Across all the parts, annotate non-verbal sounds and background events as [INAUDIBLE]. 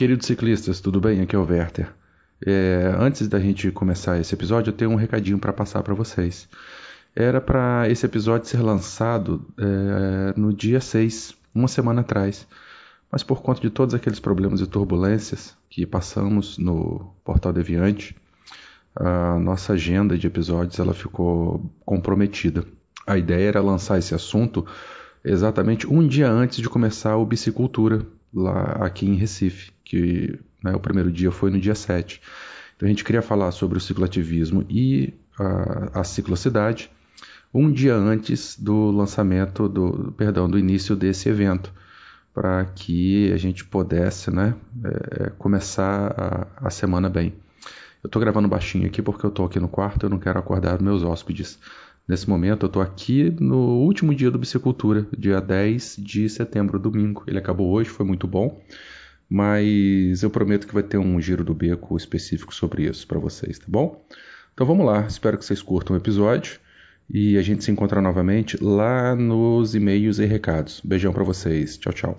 Queridos ciclistas, tudo bem? Aqui é o Werther. É, antes da gente começar esse episódio, eu tenho um recadinho para passar para vocês. Era para esse episódio ser lançado é, no dia 6, uma semana atrás. Mas por conta de todos aqueles problemas e turbulências que passamos no Portal Deviante, a nossa agenda de episódios ela ficou comprometida. A ideia era lançar esse assunto exatamente um dia antes de começar o Bicicultura, lá aqui em Recife, que né, o primeiro dia foi no dia 7. Então a gente queria falar sobre o ciclativismo e a, a ciclocidade um dia antes do lançamento, do perdão, do início desse evento, para que a gente pudesse né, é, começar a, a semana bem. Eu estou gravando baixinho aqui porque eu estou aqui no quarto, eu não quero acordar meus hóspedes. Nesse momento, eu estou aqui no último dia do Bicicultura, dia 10 de setembro, domingo. Ele acabou hoje, foi muito bom, mas eu prometo que vai ter um giro do beco específico sobre isso para vocês, tá bom? Então vamos lá, espero que vocês curtam o episódio e a gente se encontra novamente lá nos e-mails e recados. Beijão para vocês, tchau, tchau.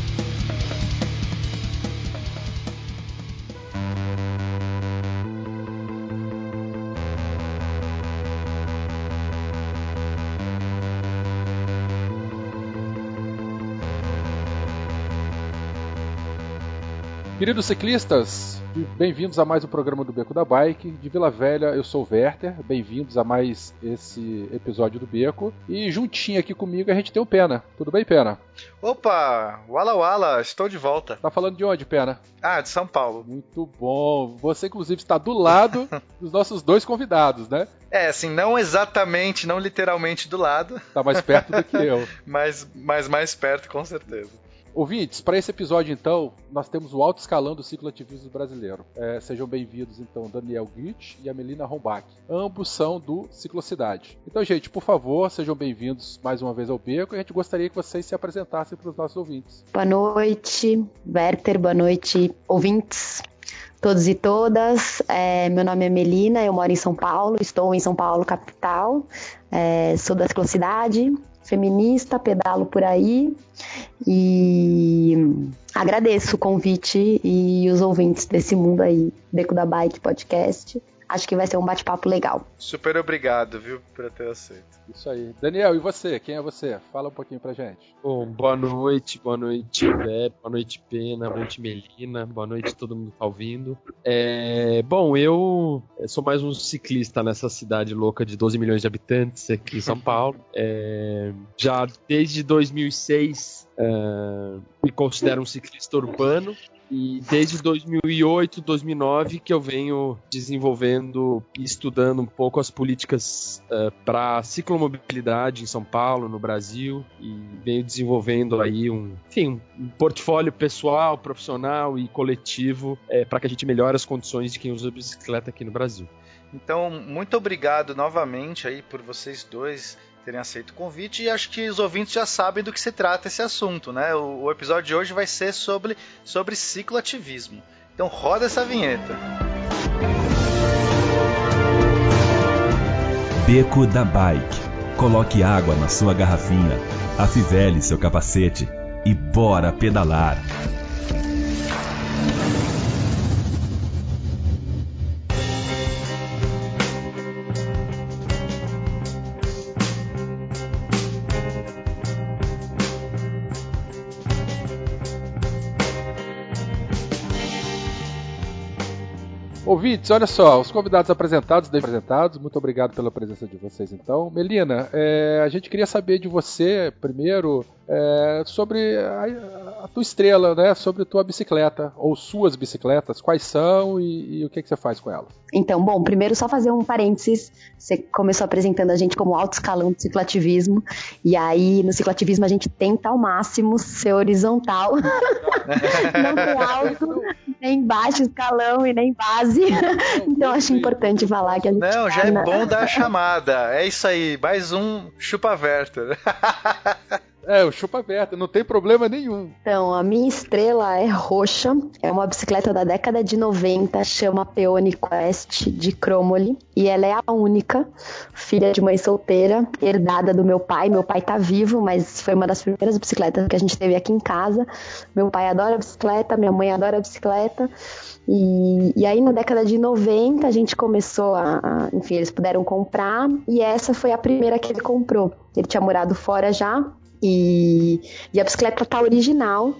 Queridos ciclistas, bem-vindos a mais um programa do Beco da Bike. De Vila Velha, eu sou o Werther. Bem-vindos a mais esse episódio do Beco. E juntinho aqui comigo a gente tem o Pena. Tudo bem, Pena? Opa! Wala Wala, estou de volta. Tá falando de onde, Pena? Ah, de São Paulo. Muito bom. Você, inclusive, está do lado [LAUGHS] dos nossos dois convidados, né? É, assim, não exatamente, não literalmente do lado. Tá mais perto do que eu. [LAUGHS] mas, mas mais perto, com certeza. Ouvintes, para esse episódio então, nós temos o alto escalão do cicloativismo brasileiro. É, sejam bem-vindos então Daniel Gritch e a Melina Rombach. Ambos são do Ciclocidade. Então, gente, por favor, sejam bem-vindos mais uma vez ao Beco e a gente gostaria que vocês se apresentassem para os nossos ouvintes. Boa noite, Werther, boa noite, ouvintes todos e todas. É, meu nome é Melina, eu moro em São Paulo, estou em São Paulo, capital. É, sou da Ciclocidade, feminista, pedalo por aí e agradeço o convite e os ouvintes desse mundo aí, Beco da Bike Podcast. Acho que vai ser um bate-papo legal. Super obrigado, viu, por ter aceito. Isso aí. Daniel, e você? Quem é você? Fala um pouquinho pra gente. Bom, boa noite, boa noite, Bé, boa noite, Pena, boa noite, Melina, boa noite todo mundo que tá ouvindo. É, bom, eu sou mais um ciclista nessa cidade louca de 12 milhões de habitantes aqui em São [LAUGHS] Paulo. É, já desde 2006 é, me considero um ciclista urbano. E desde 2008, 2009 que eu venho desenvolvendo e estudando um pouco as políticas uh, para ciclomobilidade em São Paulo, no Brasil, e venho desenvolvendo aí um, enfim, um portfólio pessoal, profissional e coletivo é, para que a gente melhore as condições de quem usa bicicleta aqui no Brasil. Então, muito obrigado novamente aí por vocês dois terem aceito o convite e acho que os ouvintes já sabem do que se trata esse assunto, né? O, o episódio de hoje vai ser sobre, sobre cicloativismo. Então roda essa vinheta. Beco da Bike. Coloque água na sua garrafinha, afivele seu capacete e bora pedalar. Ouvintes, olha só, os convidados apresentados, apresentados, muito obrigado pela presença de vocês então. Melina, é, a gente queria saber de você, primeiro, é, sobre a, a, tua estrela, né? Sobre tua bicicleta, ou suas bicicletas, quais são e, e o que, que você faz com elas? Então, bom, primeiro só fazer um parênteses. Você começou apresentando a gente como alto escalão do ciclativismo, e aí no ciclativismo a gente tenta ao máximo ser horizontal, [LAUGHS] não ter alto, nem baixo escalão e nem base. então acho importante falar que a gente. Não, já é bom dar a chamada. É isso aí, mais um chupa Werther. [LAUGHS] É, o chupa aberta, não tem problema nenhum. Então, a minha estrela é roxa, é uma bicicleta da década de 90, chama Peony Quest de Cromoli, e ela é a única filha de mãe solteira, herdada do meu pai. Meu pai tá vivo, mas foi uma das primeiras bicicletas que a gente teve aqui em casa. Meu pai adora bicicleta, minha mãe adora bicicleta. E, e, aí na década de 90 a gente começou a, a, enfim, eles puderam comprar e essa foi a primeira que ele comprou. Ele tinha morado fora já e, e a bicicleta tá original.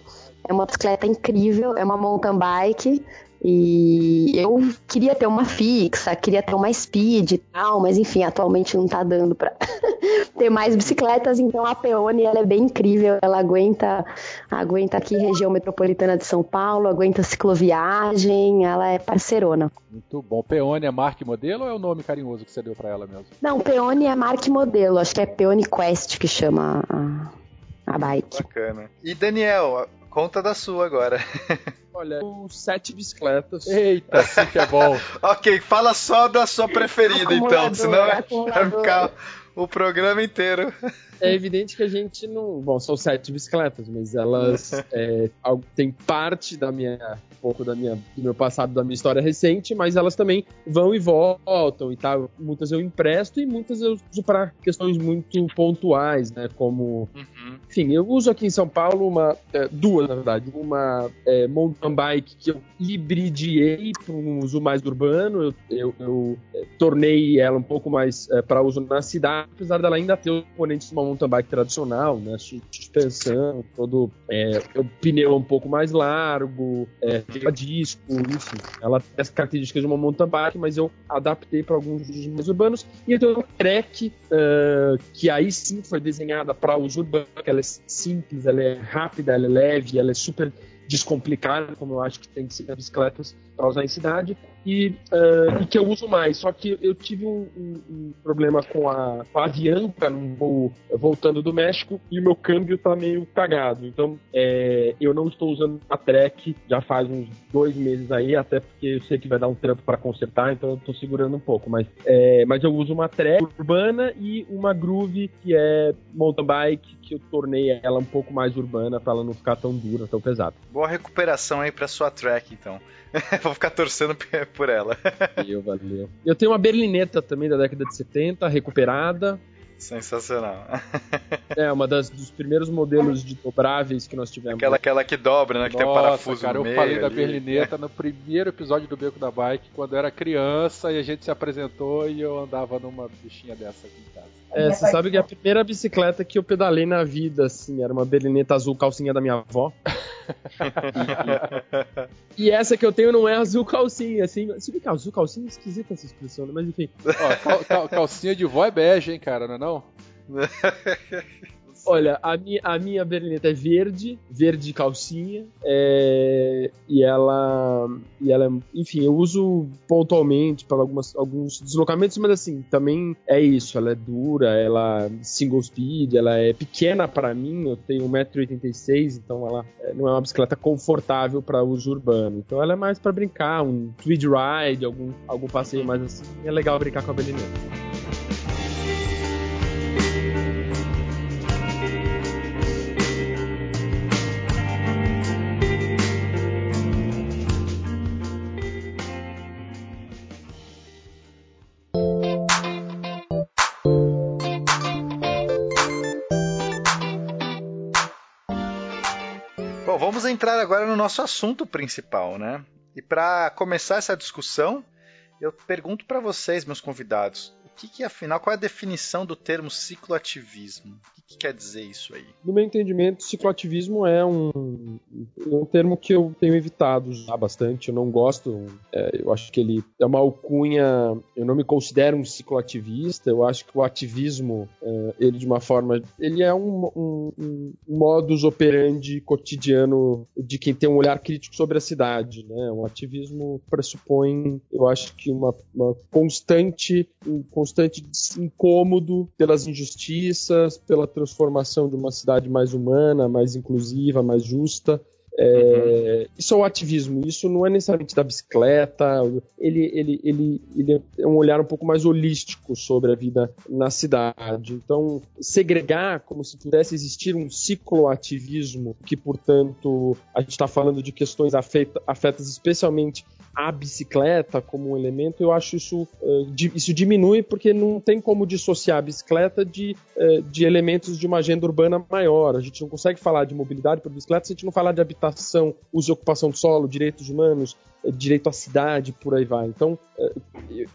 É uma bicicleta incrível, é uma mountain bike. E eu queria ter uma fixa, queria ter uma speed e tal, mas enfim, atualmente não tá dando pra [LAUGHS] ter mais bicicletas, então a Peone ela é bem incrível, ela aguenta, aguenta aqui região metropolitana de São Paulo, aguenta cicloviagem, ela é parceirona. Muito bom. Peone é marca e modelo ou é o nome carinhoso que você deu para ela mesmo? Não, Peone é marca e modelo, acho que é Peone Quest que chama a, a bike. Bacana. E Daniel, Conta da sua agora. [LAUGHS] Olha, sete bicicletas. Eita, assim que é bom. [LAUGHS] ok, fala só da sua preferida então, senão vai ficar o programa inteiro. [LAUGHS] É [LAUGHS] evidente que a gente não. Bom, são sete bicicletas, mas elas [LAUGHS] é, têm parte da minha. Um pouco da minha, do meu passado, da minha história recente, mas elas também vão e voltam e tal. Muitas eu empresto e muitas eu uso para questões muito pontuais, né? Como. Uhum. Enfim, eu uso aqui em São Paulo uma. É, duas, na verdade. Uma é, mountain bike que eu hibridiei para um uso mais urbano. Eu, eu, eu é, tornei ela um pouco mais é, para uso na cidade, apesar dela ainda ter os componentes de uma mountain bike tradicional, né? Suspensão, todo é, o pneu um pouco mais largo, é, disco, enfim. Ela tem as características de uma mountain bike, mas eu adaptei para alguns usos mais urbanos. E eu tenho uma Trek, uh, que aí sim foi desenhada para uso urbano, ela é simples, ela é rápida, ela é leve, ela é super descomplicada, como eu acho que tem que ser as bicicletas para usar em cidade e, uh, e, que eu uso mais. Só que eu tive um, um, um problema com a, com a Avianca voo voltando do México e o meu câmbio tá meio cagado. Então é, eu não estou usando a Trek já faz uns dois meses aí, até porque eu sei que vai dar um trampo para consertar, então eu tô segurando um pouco. Mas, é, mas eu uso uma Trek urbana e uma Groove que é mountain bike, que eu tornei ela um pouco mais urbana para ela não ficar tão dura, tão pesada. Boa recuperação aí para sua Trek, então. [LAUGHS] Vou ficar torcendo por ela. Valeu, valeu. Eu tenho uma berlineta também da década de 70, recuperada. Sensacional. [LAUGHS] é, uma das, dos primeiros modelos de dobráveis que nós tivemos. Aquela, aquela que dobra, né? Que Nossa, tem um parafuso cara, no eu meio falei ali. da Berlineta [LAUGHS] no primeiro episódio do Beco da Bike, quando eu era criança e a gente se apresentou e eu andava numa bichinha dessa aqui em casa. É, você sabe que a primeira bicicleta que eu pedalei na vida, assim, era uma berlineta azul calcinha da minha avó. e, [LAUGHS] e, essa que eu tenho não é azul calcinha, assim. Se bem que azul calcinha é esquisita essa expressão, né? Mas enfim. Ó, cal, cal, calcinha de vó é bege, hein, cara, não é não? [LAUGHS] Olha, a minha, a minha berlineta é verde, verde calcinha, é, e ela, e ela, enfim, eu uso pontualmente para algumas, alguns deslocamentos, mas assim, também é isso, ela é dura, ela é single speed, ela é pequena para mim, eu tenho 1,86m, então ela é, não é uma bicicleta confortável para uso urbano, então ela é mais para brincar, um tweed ride, algum, algum passeio mais assim, é legal brincar com a berlineta. Agora no nosso assunto principal, né? E para começar essa discussão, eu pergunto para vocês, meus convidados, o que, que afinal, qual é a definição do termo cicloativismo? O que, que quer dizer isso aí? No meu entendimento, cicloativismo é um, um termo que eu tenho evitado já bastante. Eu não gosto. É, eu acho que ele é uma alcunha. Eu não me considero um cicloativista. Eu acho que o ativismo, é, ele de uma forma, ele é um, um, um, modus operandi cotidiano de quem tem um olhar crítico sobre a cidade. Né? Um ativismo pressupõe, eu acho que uma, uma constante, um constante incômodo pelas injustiças, pela transformação de uma cidade mais humana, mais inclusiva, mais justa. É, uhum. Isso é o ativismo, isso não é necessariamente da bicicleta, ele, ele, ele, ele é um olhar um pouco mais holístico sobre a vida na cidade. Então, segregar como se pudesse existir um cicloativismo, que, portanto, a gente está falando de questões afeta, afetas especialmente a bicicleta como um elemento, eu acho isso, uh, isso diminui porque não tem como dissociar a bicicleta de, uh, de elementos de uma agenda urbana maior. A gente não consegue falar de mobilidade por bicicleta se a gente não falar de habitação, uso e ocupação do solo, direitos humanos, uh, direito à cidade, por aí vai. Então,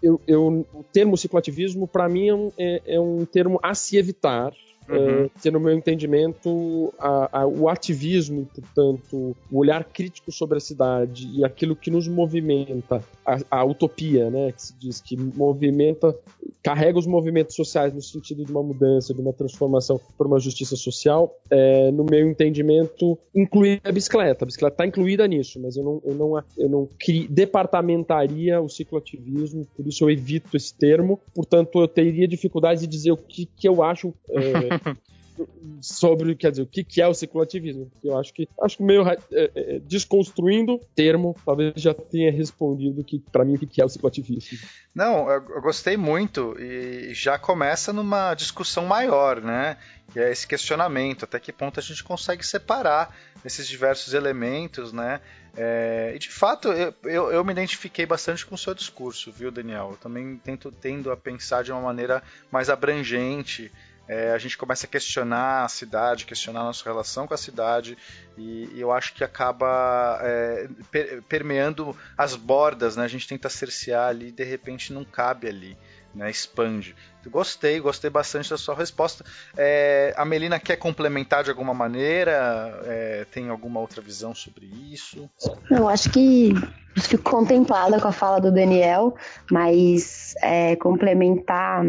eu, eu, o termo cicloativismo, para mim, é um, é, é um termo a se evitar, Uhum. que, no meu entendimento, a, a, o ativismo, portanto, o olhar crítico sobre a cidade e aquilo que nos movimenta, a, a, utopia, né, que se diz que movimenta, carrega os movimentos sociais no sentido de uma mudança, de uma transformação para uma justiça social, é, no meu entendimento, inclui a bicicleta. A bicicleta está incluída nisso, mas eu não, eu não, eu não cri, departamentaria o cicloativismo, por isso eu evito esse termo. Portanto, eu teria dificuldade de dizer o que, que eu acho. É, [LAUGHS] [LAUGHS] sobre quer dizer, o que, que é o cicloativismo. Porque eu acho que acho que meio é, é, desconstruindo o termo, talvez já tenha respondido que para mim o que, que é o cicloativismo. Não, eu, eu gostei muito e já começa numa discussão maior, né? Que é esse questionamento, até que ponto a gente consegue separar esses diversos elementos, né? É, e de fato, eu, eu, eu, me identifiquei bastante com o seu discurso, viu, Daniel? Eu também tento, tendo a pensar de uma maneira mais abrangente é, a gente começa a questionar a cidade, questionar a nossa relação com a cidade, e, e eu acho que acaba é, per, permeando as bordas, né? A gente tenta cercear ali e de repente não cabe ali. Né, expande. Gostei, gostei bastante da sua resposta. É, a Melina quer complementar de alguma maneira? É, tem alguma outra visão sobre isso? Eu acho que fico contemplada com a fala do Daniel, mas é, complementar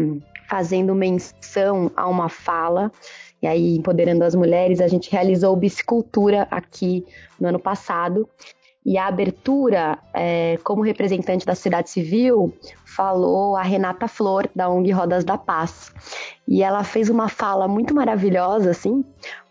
fazendo menção a uma fala, e aí empoderando as mulheres, a gente realizou bicicultura aqui no ano passado. E a abertura, é, como representante da sociedade civil, falou a Renata Flor, da ONG Rodas da Paz. E ela fez uma fala muito maravilhosa, assim,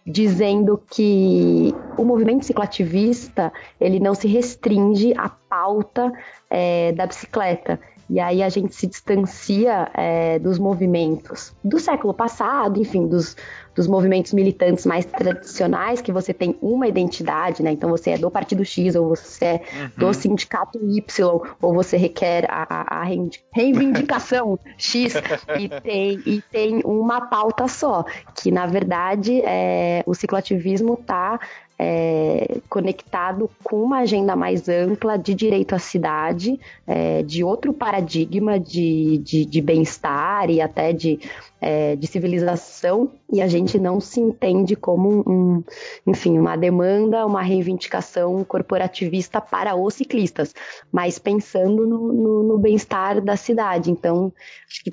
dizendo que o movimento ciclativista ele não se restringe à pauta é, da bicicleta, e aí a gente se distancia é, dos movimentos do século passado, enfim, dos, dos movimentos militantes mais tradicionais, que você tem uma identidade, né? Então você é do Partido X, ou você é uhum. do Sindicato Y, ou você requer a, a, a reivindicação X, [LAUGHS] e tem, e tem uma pauta só, que na verdade é, o cicloativismo está é, conectado com uma agenda mais ampla de direito à cidade, é, de outro paradigma de, de, de bem-estar e até de, é, de civilização, e a gente não se entende como um, enfim, uma demanda, uma reivindicação corporativista para os ciclistas, mas pensando no, no, no bem-estar da cidade. Então, acho que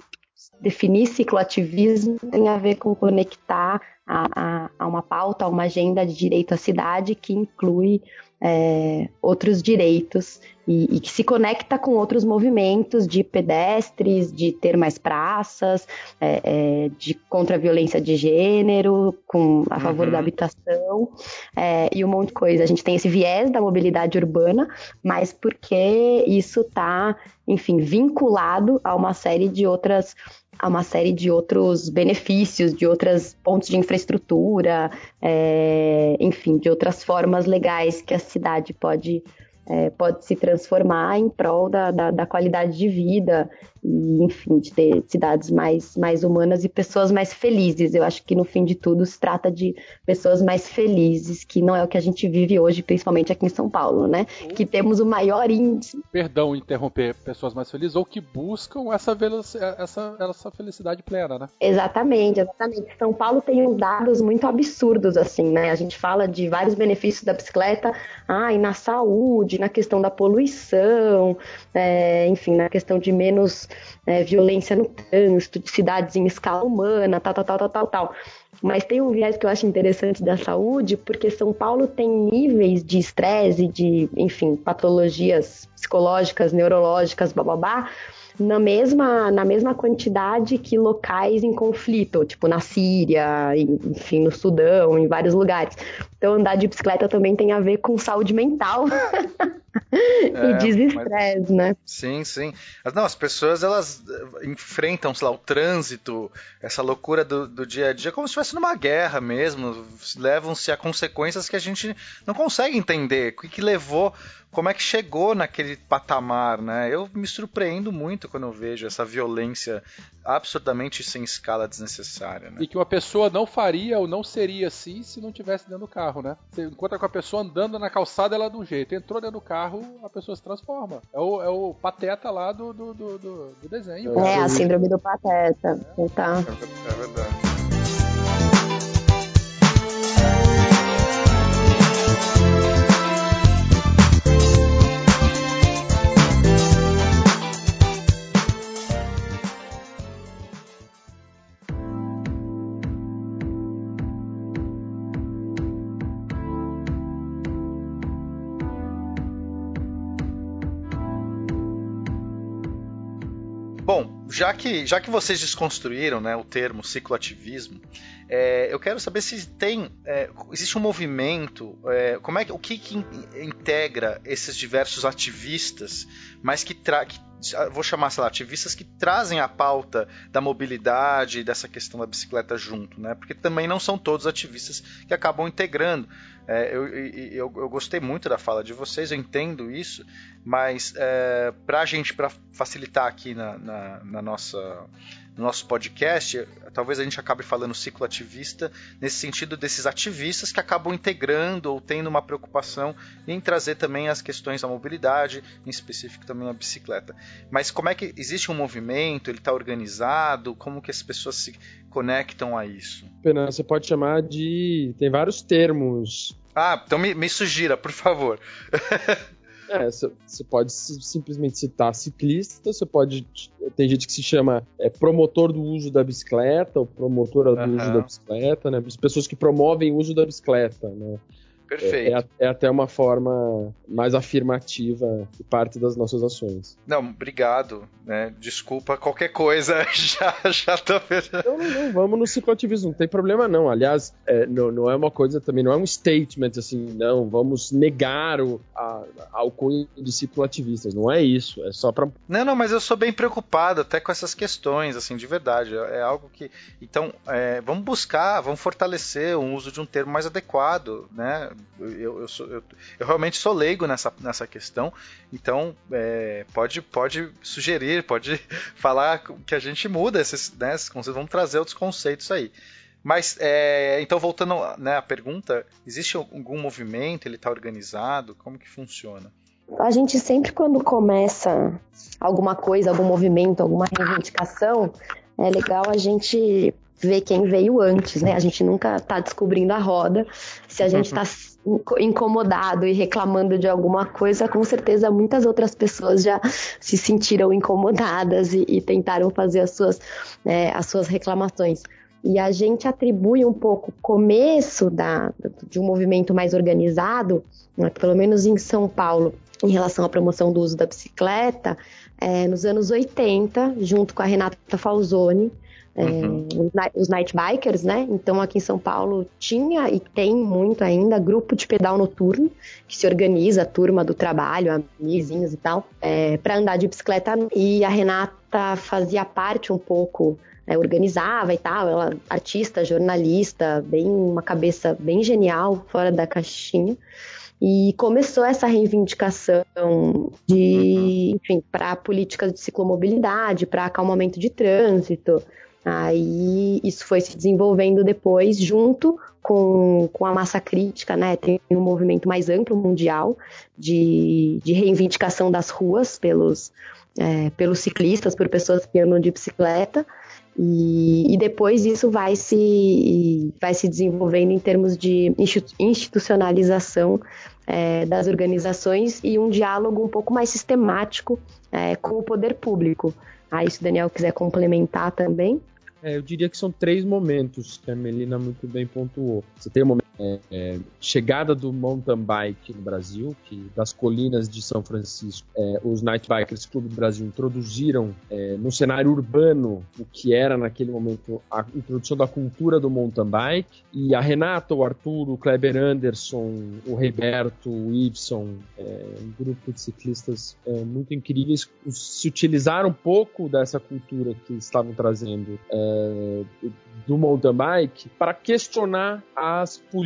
definir cicloativismo tem a ver com conectar a, a, uma pauta, a uma agenda de direito à cidade que inclui é, outros direitos e, e, que se conecta com outros movimentos de pedestres, de ter mais praças, é, é, de contra a violência de gênero, com, a favor uhum. da habitação é, e um monte de coisa. A gente tem esse viés da mobilidade urbana, mas porque isso está, enfim, vinculado a uma série de outras a uma série de outros benefícios, de outros pontos de infraestrutura, é, enfim, de outras formas legais que a cidade pode é, pode se transformar em prol da, da, da, qualidade de vida e, enfim, de ter cidades mais, mais humanas e pessoas mais felizes. Eu acho que no fim de tudo se trata de pessoas mais felizes, que não é o que a gente vive hoje, principalmente aqui em São Paulo, né? Que temos o maior índice. Perdão interromper pessoas mais felizes ou que buscam essa, essa, essa felicidade plena, né? Exatamente, exatamente. São Paulo tem uns dados muito absurdos, assim, né? A gente fala de vários benefícios da bicicleta, ah, e na saúde saúde, na questão da poluição, é, enfim, na questão de menos é, violência no trânsito, de cidades em escala humana, tal, tal, tal, tal, tal. Mas tem um viés que eu acho interessante da saúde, porque São Paulo tem níveis de estresse, de, enfim, patologias psicológicas, neurológicas, bababá, na mesma, na mesma quantidade que locais em conflito, tipo na Síria, enfim, no Sudão, em vários lugares. Então, andar de bicicleta também tem a ver com saúde mental. [LAUGHS] É, e desestresse, né? Sim, sim. Não, as pessoas elas eh, enfrentam, sei lá, o trânsito, essa loucura do, do dia a dia, como se estivesse numa guerra mesmo. Levam-se a consequências que a gente não consegue entender. O que, que levou como é que chegou naquele patamar, né? Eu me surpreendo muito quando eu vejo essa violência absurdamente sem escala desnecessária, né? E que uma pessoa não faria ou não seria assim se não tivesse dentro do carro, né? Você encontra com a pessoa andando na calçada, ela é de um jeito. Entrou dentro do carro, a pessoa se transforma. É o, é o pateta lá do, do, do, do desenho. É, a síndrome do pateta. É, tá. é, é verdade. Já que, já que vocês desconstruíram né, o termo cicloativismo, é, eu quero saber se tem é, existe um movimento, é, como é que, o que, que integra esses diversos ativistas, mas que, tra que vou chamar, sei lá, ativistas que trazem a pauta da mobilidade e dessa questão da bicicleta junto, né? Porque também não são todos ativistas que acabam integrando. É, eu, eu, eu, gostei muito da fala de vocês, eu entendo isso, mas é, para a gente, para facilitar aqui na, na, na nossa no nosso podcast, talvez a gente acabe falando ciclo ativista nesse sentido desses ativistas que acabam integrando ou tendo uma preocupação em trazer também as questões da mobilidade, em específico também a bicicleta. Mas como é que existe um movimento? Ele está organizado? Como que as pessoas se conectam a isso? Pena, você pode chamar de tem vários termos. Ah, então me, me sugira, por favor. [LAUGHS] É, você pode simplesmente citar ciclista, você pode. Tem gente que se chama é, promotor do uso da bicicleta, ou promotora do uhum. uso da bicicleta, né? As pessoas que promovem o uso da bicicleta, né? Perfeito. É, é, até uma forma mais afirmativa de parte das nossas ações. Não, obrigado. Né? Desculpa qualquer coisa, [LAUGHS] já, já tô não, não, não, vamos no cicloativismo, não tem problema não. Aliás, é, não, não é uma coisa também, não é um statement assim, não, vamos negar o, a, ao cunho de cicloativistas. Não é isso, é só para Não, não, mas eu sou bem preocupado até com essas questões, assim, de verdade. É, é algo que. Então, é, vamos buscar, vamos fortalecer o uso de um termo mais adequado, né? Eu, eu, sou, eu, eu, realmente sou leigo nessa, nessa questão, então é, pode, pode sugerir, pode [LAUGHS] falar que a gente muda esses, né, esses conceitos, vamos trazer outros conceitos aí. Mas, é, então, voltando né, à pergunta, existe algum movimento, ele está organizado, como que funciona? A gente sempre, quando começa alguma coisa, algum movimento, alguma reivindicação, é legal a gente ver quem veio antes, né? A gente nunca está descobrindo a roda. Se a gente está incomodado e reclamando de alguma coisa, com certeza muitas outras pessoas já se sentiram incomodadas e, e tentaram fazer as suas, é, as suas reclamações. E a gente atribui um pouco o começo da, de um movimento mais organizado, né, pelo menos em São Paulo, em relação à promoção do uso da bicicleta, é, nos anos 80, junto com a Renata Falzoni, é, uhum. os night bikers, né? Então aqui em São Paulo tinha e tem muito ainda grupo de pedal noturno que se organiza, a turma do trabalho, amiguinhos e tal, é, para andar de bicicleta. E a Renata fazia parte um pouco, é, organizava e tal. Ela artista, jornalista, bem uma cabeça bem genial, fora da caixinha. E começou essa reivindicação de, uhum. enfim, para políticas de ciclomobilidade, para acalmamento de trânsito, Aí isso foi se desenvolvendo depois, junto com, com a massa crítica, né? Tem um movimento mais amplo mundial de, de reivindicação das ruas pelos, é, pelos ciclistas, por pessoas que andam de bicicleta. E, e, depois isso vai se, vai se desenvolvendo em termos de institucionalização é, das organizações e um diálogo um pouco mais sistemático é, com o poder público. Aí, se o Daniel quiser complementar também. É, eu diria que são três momentos que a Melina muito bem pontuou. Você tem o momento é, é, chegada do mountain bike no Brasil, que das colinas de São Francisco, é, os Night Bikers Clube do Brasil introduziram é, no cenário urbano o que era naquele momento a introdução da cultura do mountain bike. E a Renata, o Arthur, o Kleber Anderson, o Roberto, o Ibson, é, um grupo de ciclistas é, muito incríveis, se utilizaram um pouco dessa cultura que estavam trazendo do mountain bike para questionar as políticas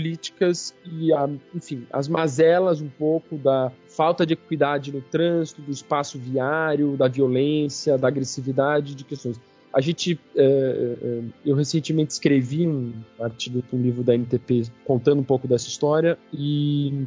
e, a, enfim, as mazelas um pouco da falta de equidade no trânsito, do espaço viário, da violência, da agressividade, de questões. A gente, é, é, eu recentemente escrevi um artigo para um livro da NTP contando um pouco dessa história e,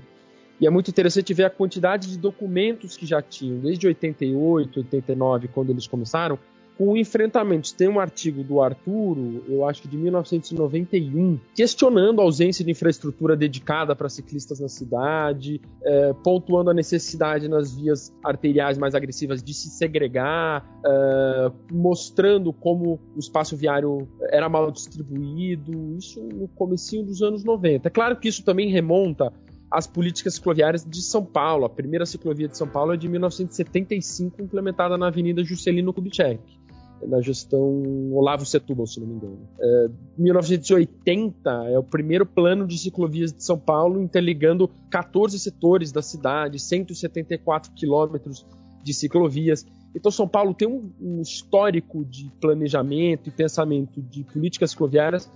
e é muito interessante ver a quantidade de documentos que já tinham, desde 88, 89, quando eles começaram, com enfrentamentos. Tem um artigo do Arturo, eu acho que de 1991, questionando a ausência de infraestrutura dedicada para ciclistas na cidade, é, pontuando a necessidade nas vias arteriais mais agressivas de se segregar, é, mostrando como o espaço viário era mal distribuído, isso no comecinho dos anos 90. É claro que isso também remonta às políticas cicloviárias de São Paulo. A primeira ciclovia de São Paulo é de 1975, implementada na Avenida Juscelino Kubitschek na gestão Olavo Setúbal, se não me engano. É, 1980 é o primeiro plano de ciclovias de São Paulo, interligando 14 setores da cidade, 174 quilômetros de ciclovias. Então, São Paulo tem um, um histórico de planejamento e pensamento de políticas cicloviárias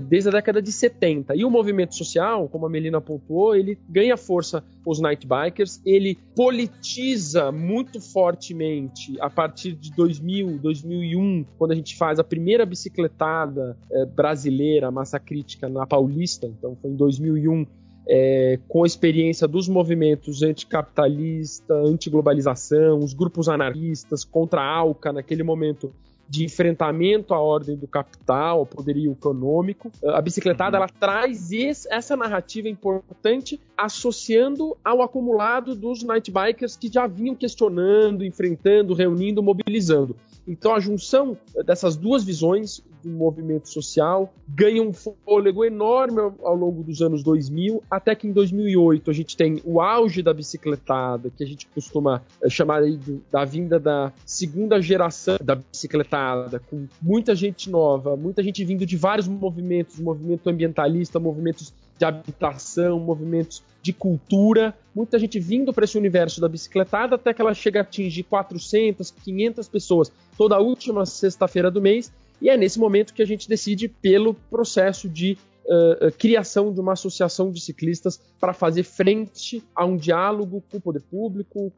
desde a década de 70. E o movimento social, como a Melina pontuou, ele ganha força os night bikers, ele politiza muito fortemente a partir de 2000, 2001, quando a gente faz a primeira bicicletada é, brasileira, massa crítica na Paulista, então foi em 2001, é, com a experiência dos movimentos anticapitalista, antiglobalização, os grupos anarquistas contra a ALCA naquele momento de enfrentamento à ordem do capital, ao poderio econômico. A bicicletada uhum. ela traz esse, essa narrativa importante associando ao acumulado dos night bikers que já vinham questionando, enfrentando, reunindo, mobilizando. Então a junção dessas duas visões do movimento social ganha um fôlego enorme ao, ao, longo dos anos 2000, até que em 2008 a gente tem o auge da bicicletada, que a gente costuma eh, chamar aí do, da vinda da segunda geração da bicicletada, com muita gente nova, muita gente vindo de vários movimentos, movimento ambientalista, movimentos de habitação, movimentos de cultura, muita gente vindo para esse universo da bicicletada até que ela chega a atingir 400, 500 pessoas toda última sexta-feira do mês, e é nesse momento que a gente decide pelo processo de uh, criação de uma associação de ciclistas para fazer frente a um diálogo com o poder público,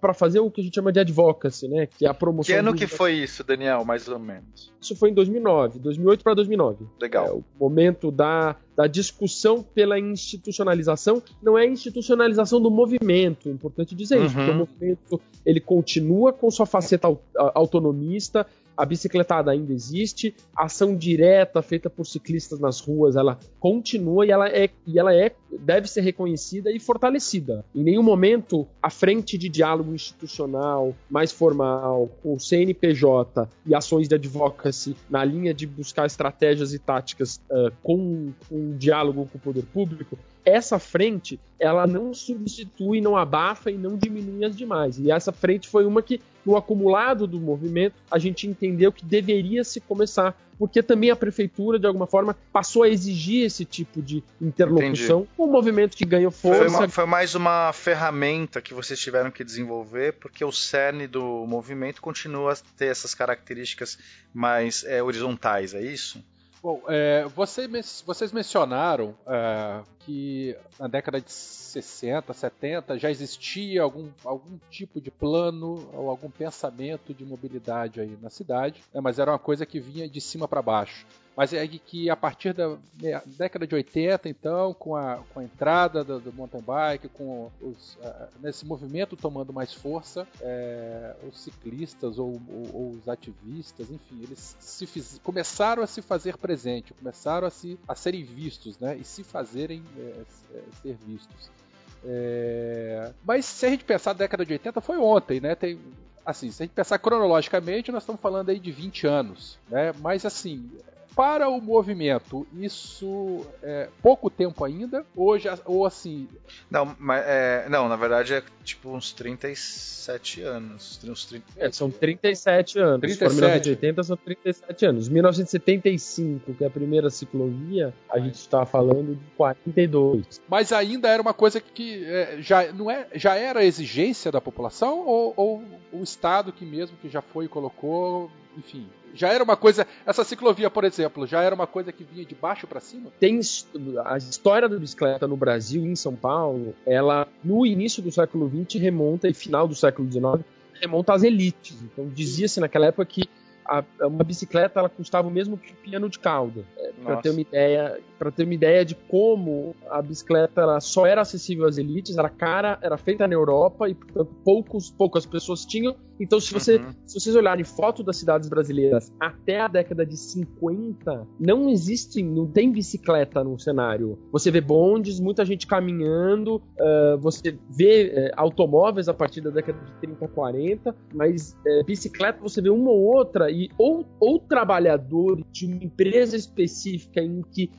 para fazer o que a gente chama de advocacy, né? Que é a promoção. Que ano que foi isso, Daniel, mais ou menos? Isso foi em 2009, 2008 para 2009. Legal. É o momento da, da discussão pela institucionalização. Não é institucionalização do movimento, é importante dizer uhum. isso, porque o movimento ele continua com sua faceta autonomista, a bicicletada ainda existe, a ação direta feita por ciclistas nas ruas, ela continua e ela é e ela é deve ser reconhecida e fortalecida. Em nenhum momento a frente de diálogo institucional mais formal o CNPJ e ações de advocacy na linha de buscar estratégias e táticas uh, com um diálogo com o poder público essa frente ela não substitui, não abafa e não diminui as demais. E essa frente foi uma que, no acumulado do movimento, a gente entendeu que deveria se começar, porque também a prefeitura, de alguma forma, passou a exigir esse tipo de interlocução Entendi. um movimento que ganhou força. Foi, uma, foi, mais uma ferramenta que vocês tiveram que desenvolver, porque o cerne do movimento continua a ter essas características mais é, horizontais, é isso? Bom, é, você, vocês mencionaram é, que na década de 60, 70 já existia algum, algum tipo de plano ou algum pensamento de mobilidade aí na cidade, né, mas era uma coisa que vinha de cima para baixo. Mas é que a partir da década de 80, então, com a, com a entrada do, do mountain bike, com os, uh, nesse movimento tomando mais força, é, os ciclistas ou, ou, ou, os ativistas, enfim, eles se fiz, começaram a se fazer presente, começaram a, se, a serem vistos, né? E se fazerem é, é ser vistos. É... Mas se a gente pensar na década de 80, foi ontem, né? Tem, assim, se a gente pensar cronologicamente, nós estamos falando aí de 20 anos, né? Mas assim, para o movimento, isso é pouco tempo ainda? Ou, já, ou assim. Não, mas, é, não, na verdade é tipo uns 37 anos. Uns 30... É, são 37 anos. 37. Se for 1980, são 37 anos. 1975, que é a primeira ciclovia, a gente está falando de 42. Mas ainda era uma coisa que é, já, não é, já era exigência da população ou, ou o Estado que mesmo que já foi e colocou, enfim, já era uma coisa. Essa ciclovia, por exemplo, já era uma coisa que vinha de baixo para cima? Tem a história da bicicleta no Brasil, em São Paulo, ela no início do século XX remonta e final do século XIX remonta às elites. Então dizia-se naquela época que a, uma bicicleta ela custava o mesmo que um piano de cauda. É, para ter uma ideia, para ter uma ideia de como a bicicleta ela só era acessível às elites, era cara, era feita na Europa e portanto poucos, poucas pessoas tinham. Então se você, Uhum. se vocês olharem foto das cidades brasileiras até a década de 50, não existe, não tem bicicleta no cenário. Você vê bondes, muita gente caminhando, ah, você vê eh, automóveis a partir da década de 30, 40, mas eh, bicicleta você vê uma ou outra e ou, ou trabalhador de uma empresa específica em que,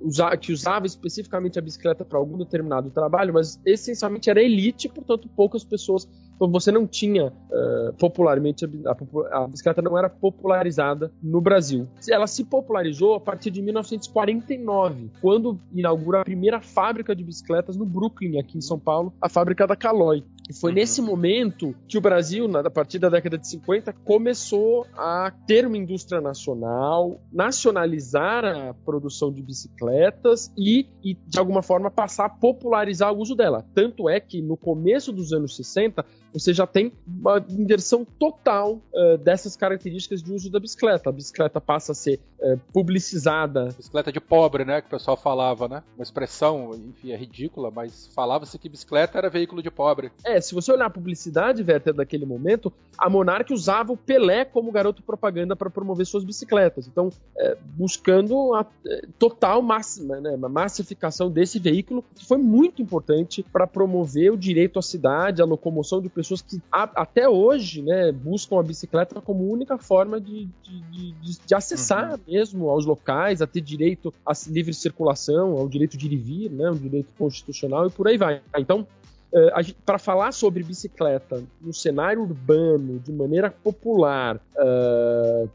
usa, que usava especificamente a bicicleta para algum determinado trabalho, mas essencialmente era elite, portanto poucas pessoas. Você não tinha eh, popularmente a, a bicicleta não era popularizada no Brasil. Ela se popularizou a partir de 1949, quando inaugura a primeira fábrica de bicicletas no Brooklyn, aqui em São Paulo, a fábrica da Caloi. E foi Uhum. nesse momento que o Brasil, na- a partir da década de 50, começou a ter uma indústria nacional, nacionalizar a produção de bicicletas e, e, de alguma forma, passar a popularizar o uso dela. Tanto é que no começo dos anos 60, você já tem uma inversão total eh, dessas características de uso da bicicleta. A bicicleta passa a ser eh, publicizada Bicicleta de pobre, né? Que o pessoal falava, né? Uma expressão, enfim, é ridícula, mas falava-se que bicicleta era veículo de pobre. É, se você olhar a publicidade, Werther, daquele momento, a Monark usava o Pelé como garoto propaganda para promover suas bicicletas. Então, é, buscando a é, total máxima, né, massificação desse veículo, que foi muito importante para promover o direito à cidade, a locomoção de pessoas que a- até hoje né, buscam a bicicleta como única forma de, de, de- de- acessar mesmo aos locais, a ter direito à livre circulação, ao direito de ir e vir, né, um direito constitucional e por aí vai. Então, para falar sobre bicicleta no cenário urbano de maneira popular, uh,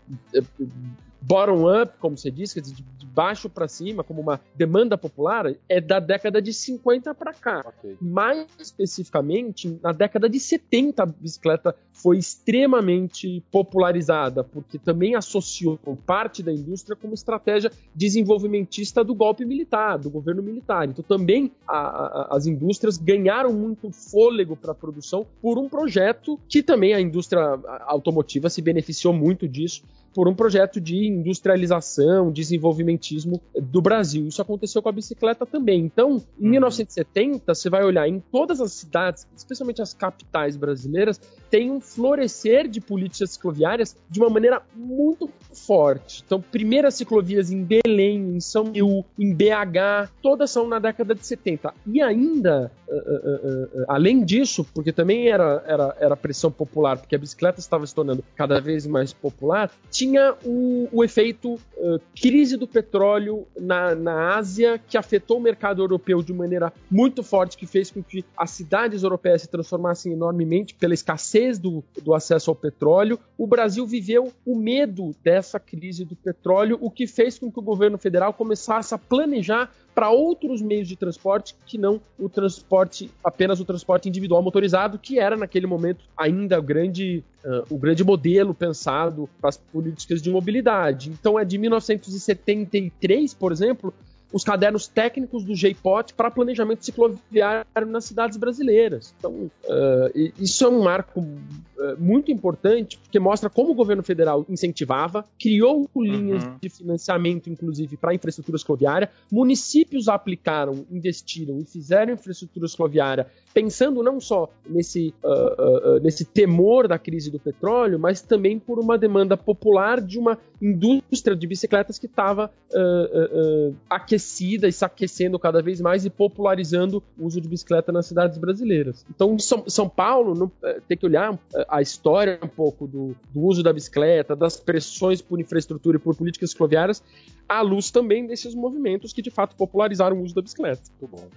bottom-up, como você diz, de baixo para cima, como uma demanda popular, é da década de 50 para cá. Ok. Mais especificamente, na década de 70, a bicicleta foi extremamente popularizada, porque também associou parte da indústria como estratégia desenvolvimentista do golpe militar, do governo militar. Então também a- a- as indústrias ganharam muito fôlego para a produção por um projeto que também a indústria automotiva se beneficiou muito disso, por um projeto de industrialização, desenvolvimentismo do Brasil. Isso aconteceu com a bicicleta também. Então, em 1970, você vai olhar em todas as cidades, especialmente as capitais brasileiras, tem um florescer de políticas cicloviárias de uma maneira muito forte. Então, primeiras ciclovias em Belém, em São Paulo, em BH, todas são na década de 70. E ainda, uh, uh, uh, além disso, porque também era, era, era pressão popular, porque a bicicleta estava se tornando cada vez mais popular, tinha o, o efeito uh, crise do petróleo na, na Ásia, que afetou o mercado europeu de maneira muito forte, que fez com que as cidades europeias se transformassem enormemente pela escassez do, do acesso ao petróleo. O Brasil viveu o medo dessa crise do petróleo, o que fez com que o governo federal começasse a planejar para outros meios de transporte que não o transporte, apenas o transporte individual motorizado, que era naquele momento ainda o grande, uh, o grande modelo pensado para as políticas de mobilidade. Então é de 1973, por exemplo, os cadernos técnicos do GPOT para planejamento cicloviário nas cidades brasileiras. Então, uh, isso é um marco uh, muito importante, porque mostra como o governo federal incentivava, criou linhas Uhum. de financiamento, inclusive, para infraestrutura cicloviária, municípios aplicaram, investiram e fizeram infraestrutura cicloviária pensando não só nesse, uh, uh, nesse temor da crise do petróleo, mas também por uma demanda popular de uma indústria de bicicletas que estava uh, aquecida e se aquecendo cada vez mais e popularizando o uso de bicicleta nas cidades brasileiras. Então, São, São Paulo não, tem que olhar a história um pouco do, do uso da bicicleta, das pressões por infraestrutura e por políticas cloviárias, à luz também desses movimentos que de fato popularizaram o uso da bicicleta. Muito bom.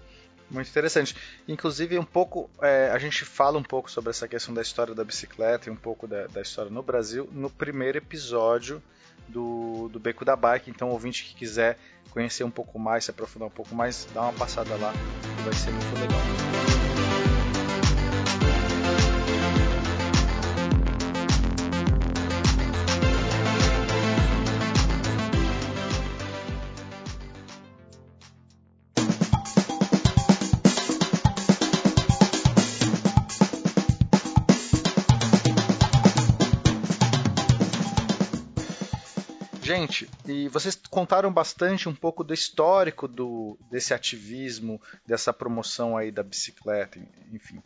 Muito interessante. Inclusive, um pouco, é, a gente fala um pouco sobre essa questão da história da bicicleta e um pouco da, da história no Brasil no primeiro episódio do, do Beco da Bike. Então, ouvinte que quiser conhecer um pouco mais, se aprofundar um pouco mais, dá uma passada lá, que vai ser muito legal. Gente, e vocês contaram bastante um pouco do histórico do, desse ativismo, dessa promoção aí da bicicleta, enfim.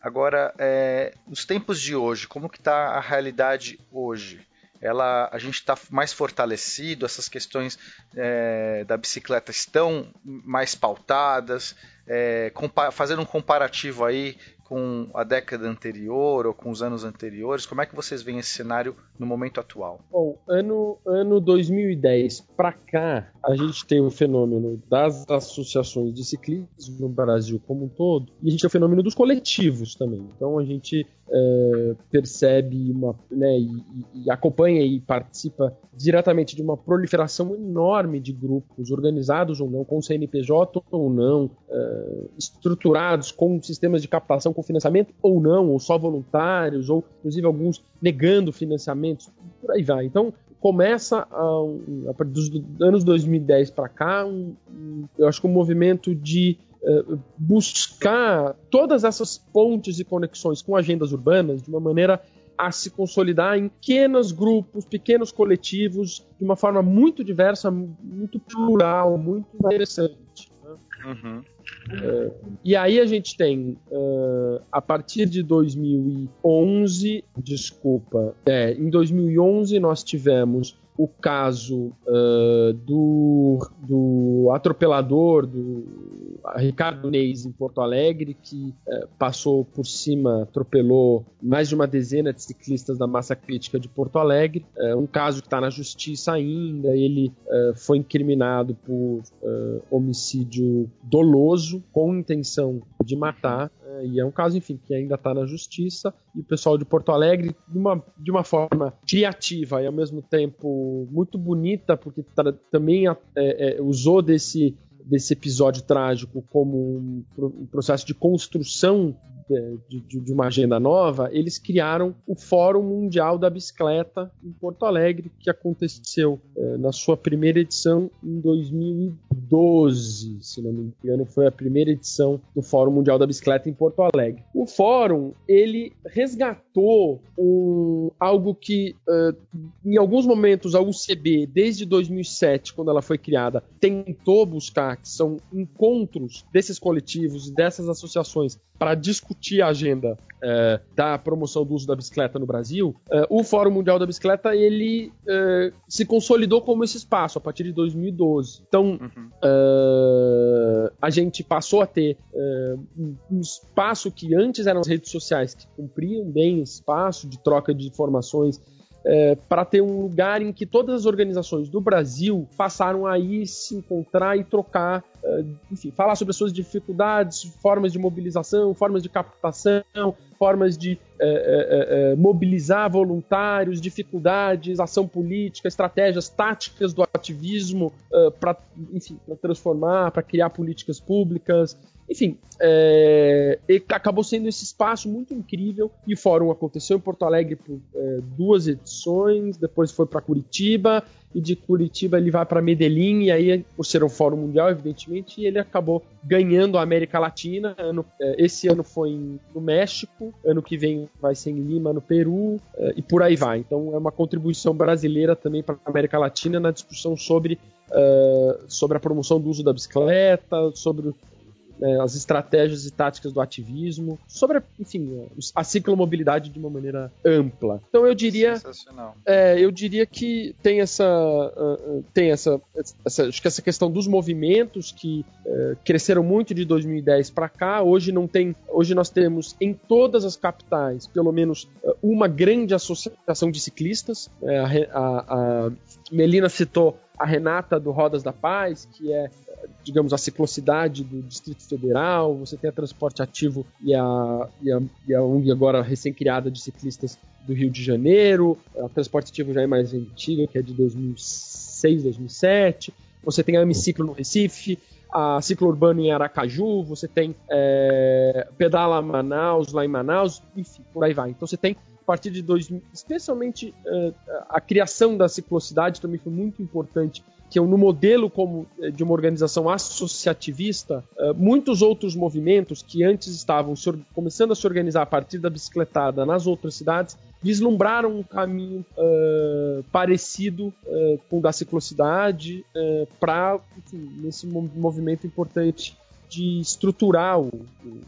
Agora, é, nos tempos de hoje, como que está a realidade hoje? Ela, a gente está mais fortalecido, essas questões é, da bicicleta estão mais pautadas, é, fazendo um comparativo aí com a década anterior ou com os anos anteriores? Como é que vocês veem esse cenário no momento atual? Bom, ano, ano 2010 para cá, a gente tem o fenômeno das associações de ciclismo no Brasil como um todo, e a gente tem o fenômeno dos coletivos também. Então a gente é, percebe uma, né, e, e, acompanha e participa diretamente de uma proliferação enorme de grupos organizados ou não, com CNPJ ou não, é, estruturados com sistemas de captação com financiamento ou não, ou só voluntários, ou inclusive alguns negando financiamentos, por aí vai. Então começa a, a, dos anos 2010 para cá, um, eu acho que um movimento de eh, buscar todas essas pontes e conexões com agendas urbanas de uma maneira a se consolidar em pequenos grupos, pequenos coletivos, de uma forma muito diversa, muito plural, muito interessante. Né? Uhum. Uh, e aí a gente tem, uh, a partir de 2011, desculpa, é, em 2011 nós tivemos o caso uh, do, do atropelador, do Ricardo Neis, em Porto Alegre, que uh, passou por cima, atropelou mais de uma dezena de ciclistas da massa crítica de Porto Alegre. Uh, um caso que está na justiça ainda. Ele foi incriminado por homicídio doloso, com intenção de matar. e é um caso, enfim, que ainda está na justiça. E o pessoal de Porto Alegre, de uma, de uma forma criativa e ao mesmo tempo muito bonita, porque também é, é, usou desse, desse episódio trágico como um, um processo de construção de, de, de, uma agenda nova, eles criaram o Fórum Mundial da Bicicleta em Porto Alegre, que aconteceu é, na sua primeira edição em 2012, se não me engano, foi a primeira edição do Fórum Mundial da Bicicleta em Porto Alegre. O fórum ele resgatou um, algo que, uh, em alguns momentos, a UCB, desde 2007, quando ela foi criada, tentou buscar, que são encontros desses coletivos, dessas associações, para discutir a agenda é, da promoção do uso da bicicleta no Brasil, é, o Fórum Mundial da Bicicleta ele se consolidou como esse espaço a partir de 2012. Então uhum. É, a gente passou a ter é, um espaço que antes eram as redes sociais que cumpriam bem espaço de troca de informações é, para ter um lugar em que todas as organizações do Brasil passaram a ir se encontrar e trocar, enfim, falar sobre as suas dificuldades, formas de mobilização, formas de captação, formas de é, é, é, é mobilizar voluntários, dificuldades, ação política, estratégias táticas do ativismo é, para, transformar, para criar políticas públicas. Enfim, é, acabou sendo esse espaço muito incrível e o fórum aconteceu em Porto Alegre por duas edições, depois foi para Curitiba e de Curitiba ele vai para Medellín e aí por ser um fórum mundial, evidentemente, ele acabou ganhando a América Latina. Ano, esse ano foi no México, ano que vem vai ser em Lima, no Peru é, e por aí vai. Então é uma contribuição brasileira também para a América Latina na discussão sobre, uh, sobre a promoção do uso da bicicleta, sobre né, as estratégias e táticas do ativismo, sobre, enfim, a ciclomobilidade de uma maneira ampla. Então eu diria, é, eu diria que tem essa, uh, tem essa, essa, acho que essa questão dos movimentos que uh, cresceram muito de 2010 para cá. Hoje não tem, hoje nós temos em todas as capitais pelo menos uh, uma grande associação de ciclistas. É, a, a, a Melina citou a Renata do Rodas da Paz, que é, digamos, a ciclocidade do Distrito Federal, você tem a Transporte Ativo e a, e a, e a agora recém-criada de ciclistas do Rio de Janeiro, a Transporte Ativo já é mais antiga, que é de 2006, 2007, você tem a Amiciclo no Recife, a Ciclo Urbano em Aracaju, você tem é, Pedala Manaus lá em Manaus, enfim, por aí vai. Então você tem partir de 2000, especialmente uh, a criação da ciclocidade também foi muito importante que no modelo como eh, de uma organização associativista, uh, muitos outros movimentos que antes estavam começando a se organizar a partir da bicicletada nas outras cidades vislumbraram um caminho uh, parecido uh, com o da ciclocidade para nesse movimento importante de estruturar o, o,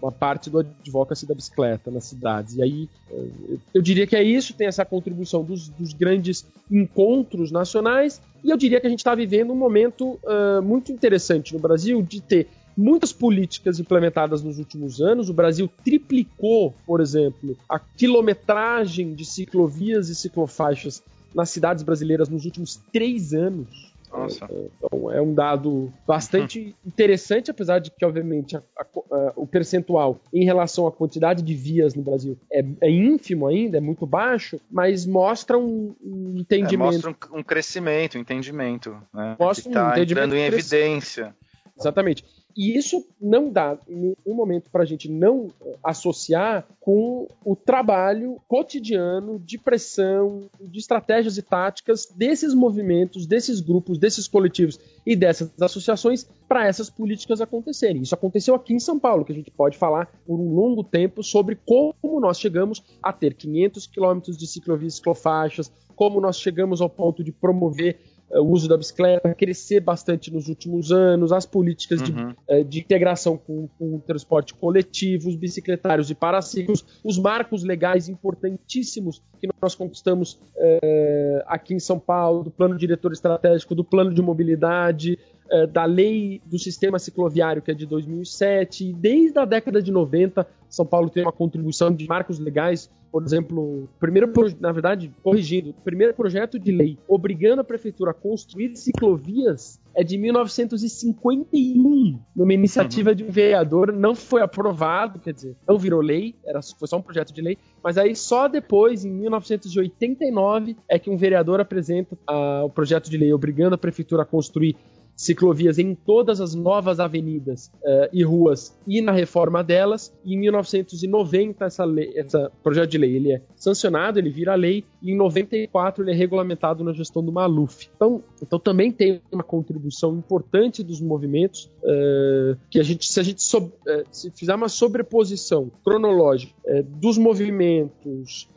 uma parte do advocacy da bicicleta nas cidades. E aí eh, eu diria que é isso, tem essa contribuição dos, dos grandes encontros nacionais, e eu diria que a gente está vivendo um momento uh, muito interessante no Brasil de ter muitas políticas implementadas nos últimos anos. O Brasil triplicou, por exemplo, a quilometragem de ciclovias e ciclofaixas nas cidades brasileiras nos últimos três anos. Nossa. Então é um dado bastante interessante, apesar de que, obviamente, a, a, a, o percentual em relação à quantidade de vias no Brasil é, é ínfimo ainda, é muito baixo, mas mostra um, um entendimento. É, mostra um, um, crescimento, um entendimento. Né? Mostra que tá um entendimento entrando em evidência. Exatamente. E isso não dá, em nenhum momento, para a gente não associar com o trabalho cotidiano de pressão, de estratégias e táticas desses movimentos, desses grupos, desses coletivos e dessas associações para essas políticas acontecerem. Isso aconteceu aqui em São Paulo, que a gente pode falar por um longo tempo sobre como nós chegamos a ter 500 quilômetros de ciclovias ciclofaixas, como nós chegamos ao ponto de promover o uso da bicicleta crescer bastante nos últimos anos, as políticas uhum. de, eh, de, integração com, com, o transporte coletivo, os bicicletários e paraciclos, os marcos legais importantíssimos que nós conquistamos é, aqui em São Paulo, do plano diretor estratégico, do plano de mobilidade, é, da lei do sistema cicloviário, que é de 2007, e desde a década de 90, São Paulo tem uma contribuição de marcos legais por exemplo, primeiro, na verdade, corrigindo, o primeiro projeto de lei obrigando a prefeitura a construir ciclovias é de 1951, numa iniciativa uhum. de um vereador, não foi aprovado, quer dizer, não virou lei, era, foi só um projeto de lei, mas aí só depois, em 1989, é que um vereador apresenta uh, o projeto de lei obrigando a prefeitura a construir ciclovias em todas as novas avenidas uh, e ruas e na reforma delas. E em 1990 essa lei, esse projeto de lei ele é sancionado, ele vira lei e em 94 ele é regulamentado na gestão do Maluf. Então, então também tem uma contribuição importante dos movimentos uh, que a gente se a gente uh, se fizer uma sobreposição cronológica dos movimentos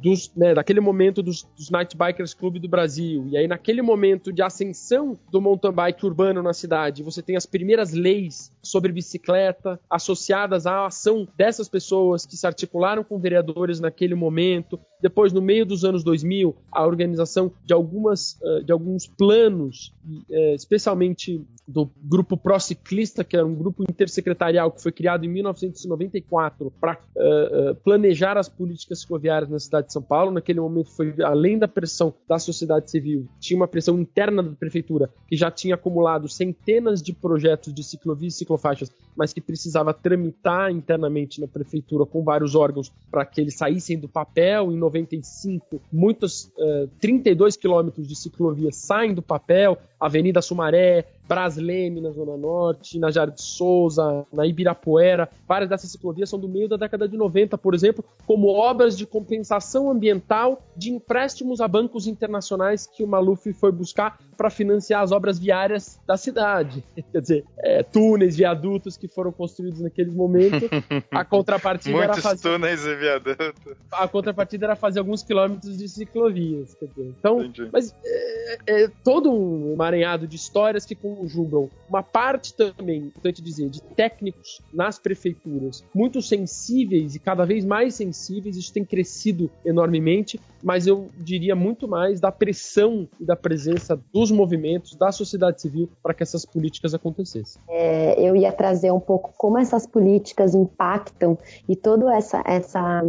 dos né, daquele momento dos, dos Night Bikers Clube do Brasil e aí naquele momento de ascensão do mountain bike bike urbano na cidade, você tem as primeiras leis sobre bicicleta associadas à ação dessas pessoas que se articularam com vereadores naquele momento. Depois, no meio dos anos 2000, a organização de, algumas, eh, de alguns planos, eh, especialmente do grupo Pro Ciclista, que era um grupo intersecretarial que foi criado em 1994 para uh, planejar as políticas cicloviárias na cidade de São Paulo. Naquele momento, foi além da pressão da sociedade civil, tinha uma pressão interna da prefeitura que já tinha acumulado centenas de projetos de ciclovias e ciclofaixas, mas que precisava tramitar internamente na prefeitura com vários órgãos para que eles saíssem do papel. Em 95, muitos uh, 32 quilômetros de ciclovias saem do papel, Avenida Sumaré, Brasleme na Zona Norte, na Jardim Souza, na Ibirapuera. Várias dessas ciclovias são do meio da década de 90, por exemplo, como obras de compensação ambiental de empréstimos a bancos internacionais que o Maluf foi buscar para financiar as obras viárias da cidade. [LAUGHS] Quer dizer, é, túneis, viadutos que foram construídos naqueles momentos. [LAUGHS] A contrapartida era fazer. túneis e viadutos. A contrapartida era fazer alguns quilômetros de ciclovias. Quer dizer, então, Entendi. mas é, é todo um emaranhado de histórias que com conjugam uma parte também, importante dizer, de técnicos nas prefeituras muito sensíveis e cada vez mais sensíveis, isso tem crescido enormemente, mas eu diria muito mais da pressão e da presença dos movimentos, da sociedade civil, para que essas políticas acontecessem. É, eu ia trazer um pouco como essas políticas impactam e toda essa, essa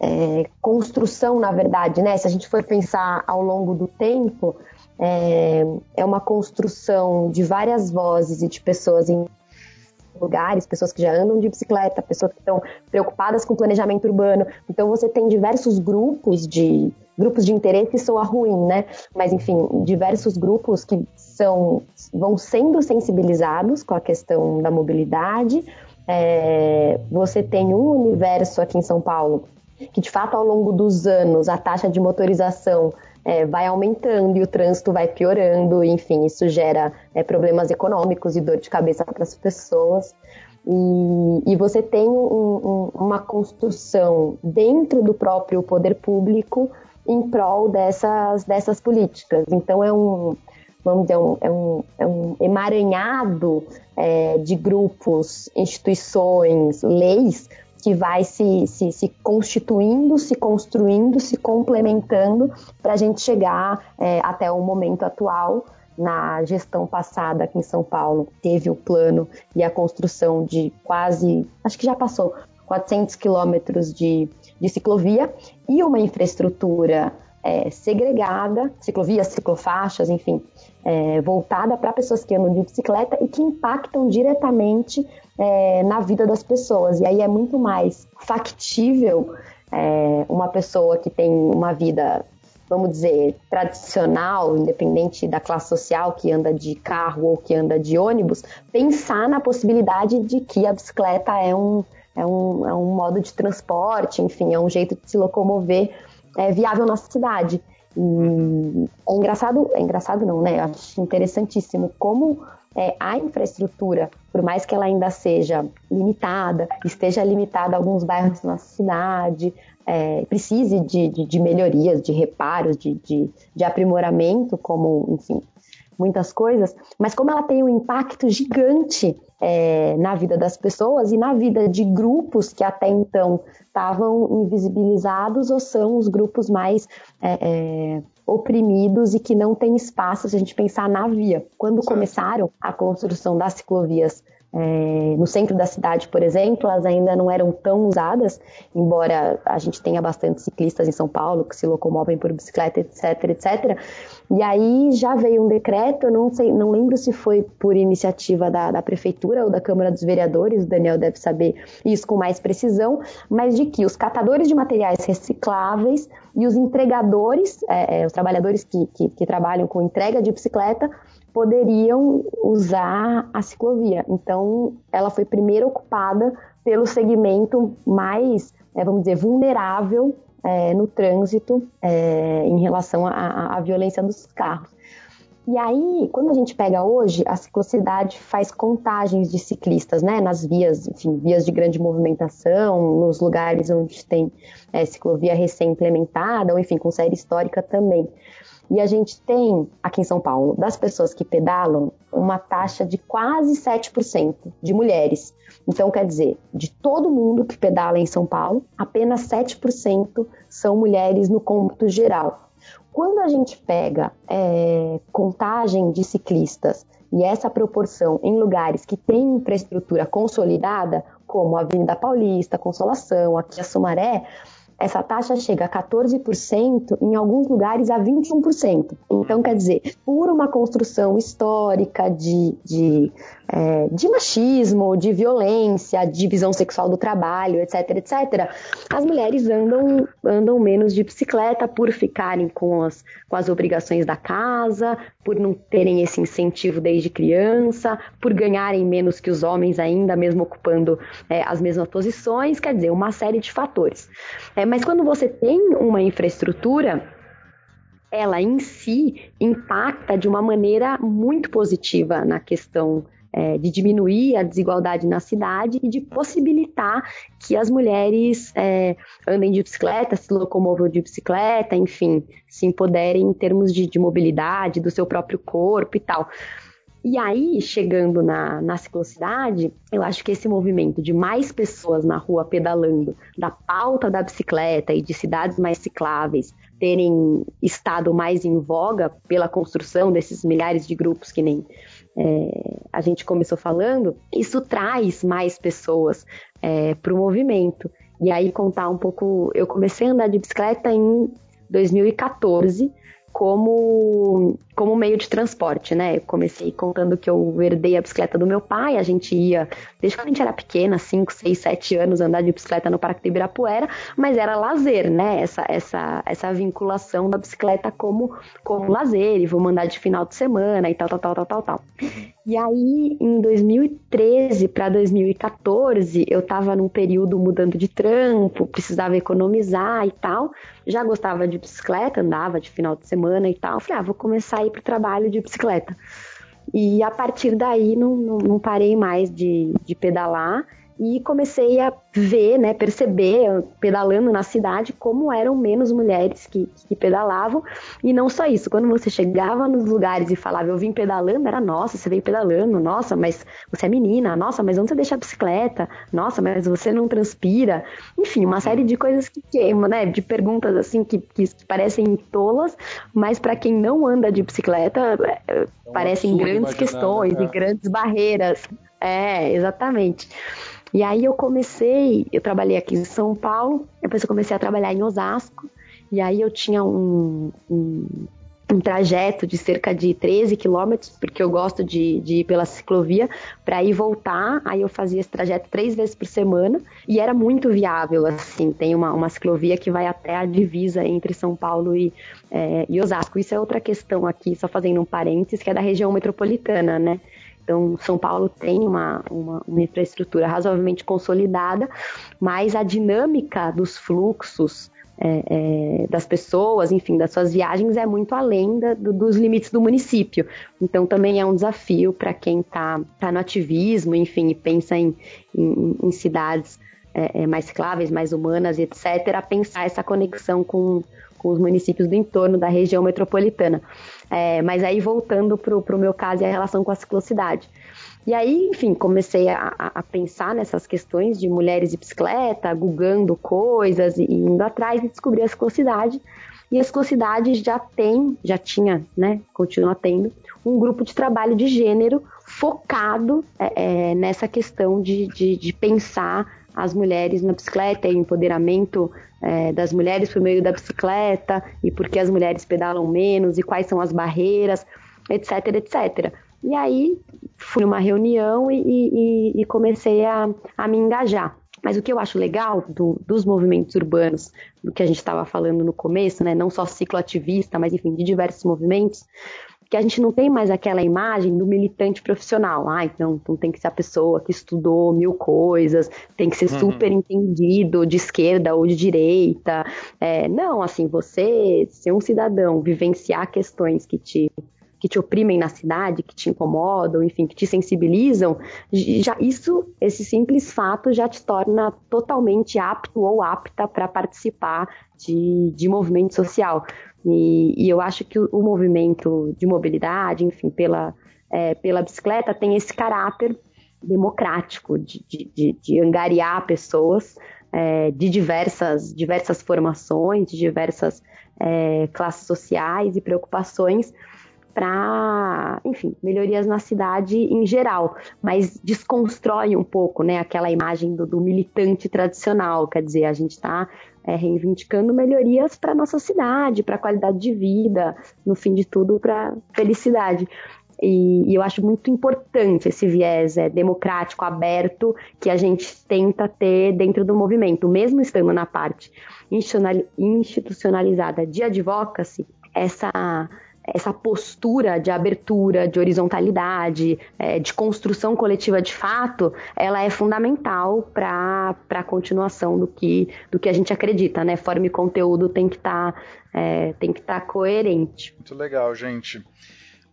é, construção, na verdade, né? Se a gente for pensar ao longo do tempo, é, é uma construção de várias vozes e de pessoas em lugares, pessoas que já andam de bicicleta, pessoas que estão preocupadas com planejamento urbano. Então você tem diversos grupos de grupos de interesse soa ruim, né? Mas enfim, diversos grupos que são vão sendo sensibilizados com a questão da mobilidade. É, você tem um universo aqui em São Paulo que de fato ao longo dos anos a taxa de motorização é, vai aumentando e o trânsito vai piorando, enfim, isso gera é, problemas econômicos e dor de cabeça para as pessoas. E, e, você tem um, um, uma construção dentro do próprio poder público em prol dessas, dessas políticas. Então é um, vamos dizer, um, é, um, é um emaranhado é, de grupos, instituições, leis que vai se, se, se constituindo, se construindo, se complementando para a gente chegar é, até o momento atual. Na gestão passada aqui em São Paulo, teve o plano e a construção de quase, acho que já passou, 400 quilômetros de, de ciclovia e uma infraestrutura é, segregada, ciclovias, ciclofaixas, enfim, é, voltada para pessoas que andam de bicicleta e que impactam diretamente é, na vida das pessoas. E aí é muito mais factível é, uma pessoa que tem uma vida, vamos dizer, tradicional, independente da classe social, que anda de carro ou que anda de ônibus, pensar na possibilidade de que a bicicleta é um, é um, é um modo de transporte, enfim, é um jeito de se locomover é, viável na cidade. É engraçado, é engraçado não, né? Eu acho interessantíssimo como é, a infraestrutura, por mais que ela ainda seja limitada, esteja limitada a alguns bairros da nossa cidade, é, precise de, de, de, melhorias, de reparos, de, de, de aprimoramento, como, enfim, muitas coisas, mas como ela tem um impacto gigante é, na vida das pessoas e na vida de grupos que até então estavam invisibilizados ou são os grupos mais é, é, oprimidos e que não têm espaço se a gente pensar na via. Quando começaram a construção das ciclovias é, no centro da cidade, por exemplo, elas ainda não eram tão usadas, embora a gente tenha bastante ciclistas em São Paulo que se locomovem por bicicleta, etc, etc. E aí já veio um decreto, não sei, não lembro se foi por iniciativa da, da prefeitura ou da Câmara dos Vereadores, o Daniel deve saber isso com mais precisão, mas de que os catadores de materiais recicláveis e os entregadores, é, é, os trabalhadores que, que, que trabalham com entrega de bicicleta, poderiam usar a ciclovia. Então, ela foi primeiro ocupada pelo segmento mais, é, vamos dizer, vulnerável é, no trânsito é, em relação à violência dos carros. E aí, quando a gente pega hoje, a ciclocidade faz contagens de ciclistas, né, nas vias, enfim, vias de grande movimentação, nos lugares onde tem é, ciclovia recém-implementada, ou enfim, com série histórica também. E a gente tem, aqui em São Paulo, das pessoas que pedalam, uma taxa de quase 7% de mulheres. Então, quer dizer, de todo mundo que pedala em São Paulo, apenas 7% são mulheres no cômputo geral. Quando a gente pega é, contagem de ciclistas e essa proporção em lugares que têm infraestrutura consolidada, como a Avenida Paulista, Consolação, aqui a Sumaré, essa taxa chega a 14%, em alguns lugares a 21%. Então, quer dizer, por uma construção histórica de, de, é, de machismo, de violência, divisão sexual do trabalho, etc, etc, as mulheres andam, andam menos de bicicleta por ficarem com as, com as obrigações da casa, por não terem esse incentivo desde criança, por ganharem menos que os homens ainda, mesmo ocupando é, as mesmas posições, quer dizer, uma série de fatores. É, mas quando você tem uma infraestrutura, ela em si impacta de uma maneira muito positiva na questão é, de diminuir a desigualdade na cidade e de possibilitar que as mulheres é, andem de bicicleta, se locomovam de bicicleta, enfim, se empoderem em termos de, de mobilidade do seu próprio corpo e tal. E aí, chegando na, na ciclocidade, eu acho que esse movimento de mais pessoas na rua pedalando, da pauta da bicicleta e de cidades mais cicláveis terem estado mais em voga pela construção desses milhares de grupos que nem é, a gente começou falando, isso traz mais pessoas é, para o movimento. E aí contar um pouco, eu comecei a andar de bicicleta em 2014 como, como meio de transporte, né? Eu comecei contando que eu herdei a bicicleta do meu pai, a gente ia, desde quando a gente era pequena, 5, 6, 7 anos, andar de bicicleta no Parque do Ibirapuera, mas era lazer, né? Essa, essa, essa vinculação da bicicleta como, como lazer, e vou mandar de final de semana e tal, tal, tal, tal, tal, tal. E aí, em 2013 para 2014, eu estava num período mudando de trampo, precisava economizar e tal. Já gostava de bicicleta, andava de final de semana e tal. Falei, ah, vou começar a ir pro trabalho de bicicleta. E a partir daí não, não, não parei mais de, de pedalar e comecei a ver, né, perceber, pedalando na cidade, como eram menos mulheres que, que pedalavam. E não só isso, quando você chegava nos lugares e falava, eu vim pedalando, era nossa, você veio pedalando, nossa, mas você é menina, nossa, mas onde você deixa a bicicleta? Nossa, mas você não transpira. Enfim, uma série de coisas que queimam, né, de perguntas assim que, que parecem tolas, mas para quem não anda de bicicleta, é, é parecem grandes questões né? e grandes barreiras. É, exatamente. E aí eu comecei, eu trabalhei aqui em São Paulo, depois eu comecei a trabalhar em Osasco, e aí eu tinha um, um, um trajeto de cerca de 13 quilômetros, porque eu gosto de, de ir pela ciclovia, para ir voltar, aí eu fazia esse trajeto três vezes por semana, e era muito viável, assim, tem uma, uma ciclovia que vai até a divisa entre São Paulo e, é, e Osasco. Isso é outra questão aqui, só fazendo um parênteses, que é da região metropolitana, né? Então, São Paulo tem uma, uma, uma, infraestrutura razoavelmente consolidada, mas a dinâmica dos fluxos é, é, das pessoas, enfim, das suas viagens é muito além da, do, dos limites do município. Então, também é um desafio para quem está tá no ativismo, enfim, e pensa em, em, em cidades é, é mais cicláveis, mais humanas, etc., pensar essa conexão com, com os municípios do entorno da região metropolitana. É, mas aí voltando para o meu caso e a relação com a ciclocidade. E aí, enfim, comecei a, a, pensar nessas questões de mulheres e bicicleta, googando coisas e indo atrás e descobri a ciclocidade. E a ciclocidade já tem, já tinha, né, continua tendo, um grupo de trabalho de gênero focado é, é, nessa questão de, de, de pensar as mulheres na bicicleta e empoderamento é, das mulheres por meio da bicicleta e por que as mulheres pedalam menos e quais são as barreiras, etc, etc. E aí fui numa reunião e, e, e comecei a, a, me engajar. Mas o que eu acho legal do, dos movimentos urbanos, do que a gente estava falando no começo, né, não só cicloativista, mas enfim, de diversos movimentos, que a gente não tem mais aquela imagem do militante profissional. Ah, então, então tem que ser a pessoa que estudou mil coisas, tem que ser uhum. super entendido de esquerda ou de direita. É, não, assim, você ser um cidadão, vivenciar questões que te que te oprimem na cidade, que te incomodam, enfim, que te sensibilizam, já isso, esse simples fato já te torna totalmente apto ou apta para participar de, de movimento social. E, e eu acho que o, o, movimento de mobilidade, enfim, pela, é, pela bicicleta, tem esse caráter democrático de, de, de angariar pessoas é, de diversas, diversas formações, de diversas é, classes sociais e preocupações para, enfim, melhorias na cidade em geral, mas desconstrói um pouco, né, aquela imagem do, do militante tradicional, quer dizer, a gente está é, reivindicando melhorias para nossa cidade, para a qualidade de vida, no fim de tudo, para felicidade. E, e, eu acho muito importante esse viés é, democrático, aberto, que a gente tenta ter dentro do movimento, mesmo estando na parte institucionalizada de advocacy, essa essa postura de abertura, de horizontalidade, é, de construção coletiva de fato, ela é fundamental para a continuação do que, do que a gente acredita, né? Forma e conteúdo tem que estar tá, é, tem que estar tá coerente. Muito legal, gente.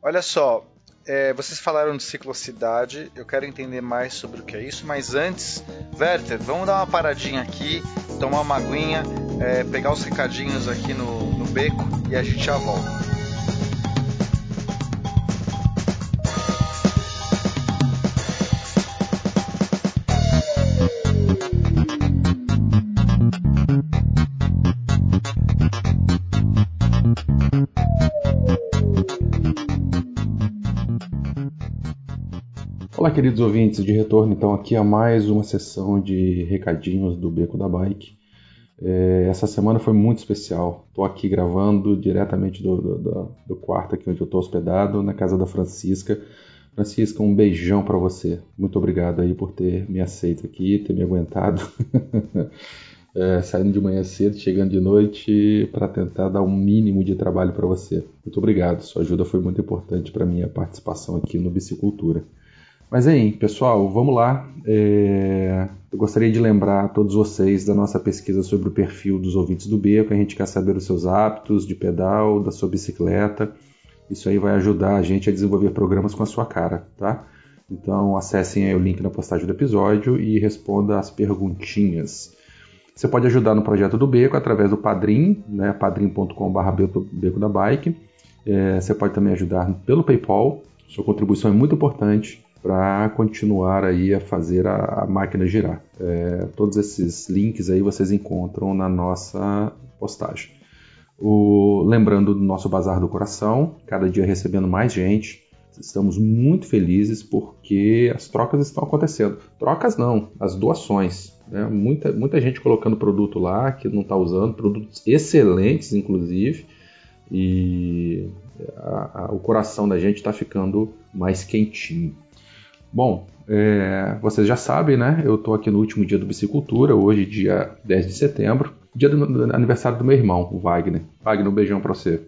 Olha só, é, vocês falaram de ciclocidade, eu quero entender mais sobre o que é isso, mas antes, Werther, vamos dar uma paradinha aqui, tomar uma aguinha, é, pegar os recadinhos aqui no, no beco e a gente já volta. Olá, queridos ouvintes, de retorno então aqui a mais uma sessão de recadinhos do Beco da Bike. É, essa semana foi muito especial. Estou aqui gravando diretamente do, do, do, quarto aqui onde eu estou hospedado, na casa da Francisca. Francisca, um beijão para você. Muito obrigado aí por ter me aceito aqui, ter me aguentado. [LAUGHS] é, saindo de manhã cedo, chegando de noite para tentar dar um mínimo de trabalho para você. Muito obrigado. Sua ajuda foi muito importante para minha participação aqui no Bicicultura. Mas aí, pessoal, vamos lá. É... Eu gostaria de lembrar a todos vocês da nossa pesquisa sobre o perfil dos ouvintes do Beco. A gente quer saber os seus hábitos de pedal, da sua bicicleta. Isso aí vai ajudar a gente a desenvolver programas com a sua cara, tá? Então acessem o link na postagem do episódio e responda as perguntinhas. Você pode ajudar no projeto do Beco através do Padrim, né, padrim.com.br Beco da Bike. É, você pode também ajudar pelo PayPal. Sua contribuição é muito importante para continuar aí a fazer a, a máquina girar. É, todos esses links aí vocês encontram na nossa postagem. O, lembrando do nosso Bazar do Coração, cada dia recebendo mais gente. Estamos muito felizes porque as trocas estão acontecendo. Trocas não, as doações. Né? Muita, muita gente colocando produto lá que não está usando, produtos excelentes, inclusive. E a, a, o coração da gente está ficando mais quentinho. Bom, é, vocês já sabem, né? Eu estou aqui no último dia do Bicicultura, hoje, dia 10 de setembro, dia do, do aniversário do meu irmão, o Wagner. Wagner, um beijão para você.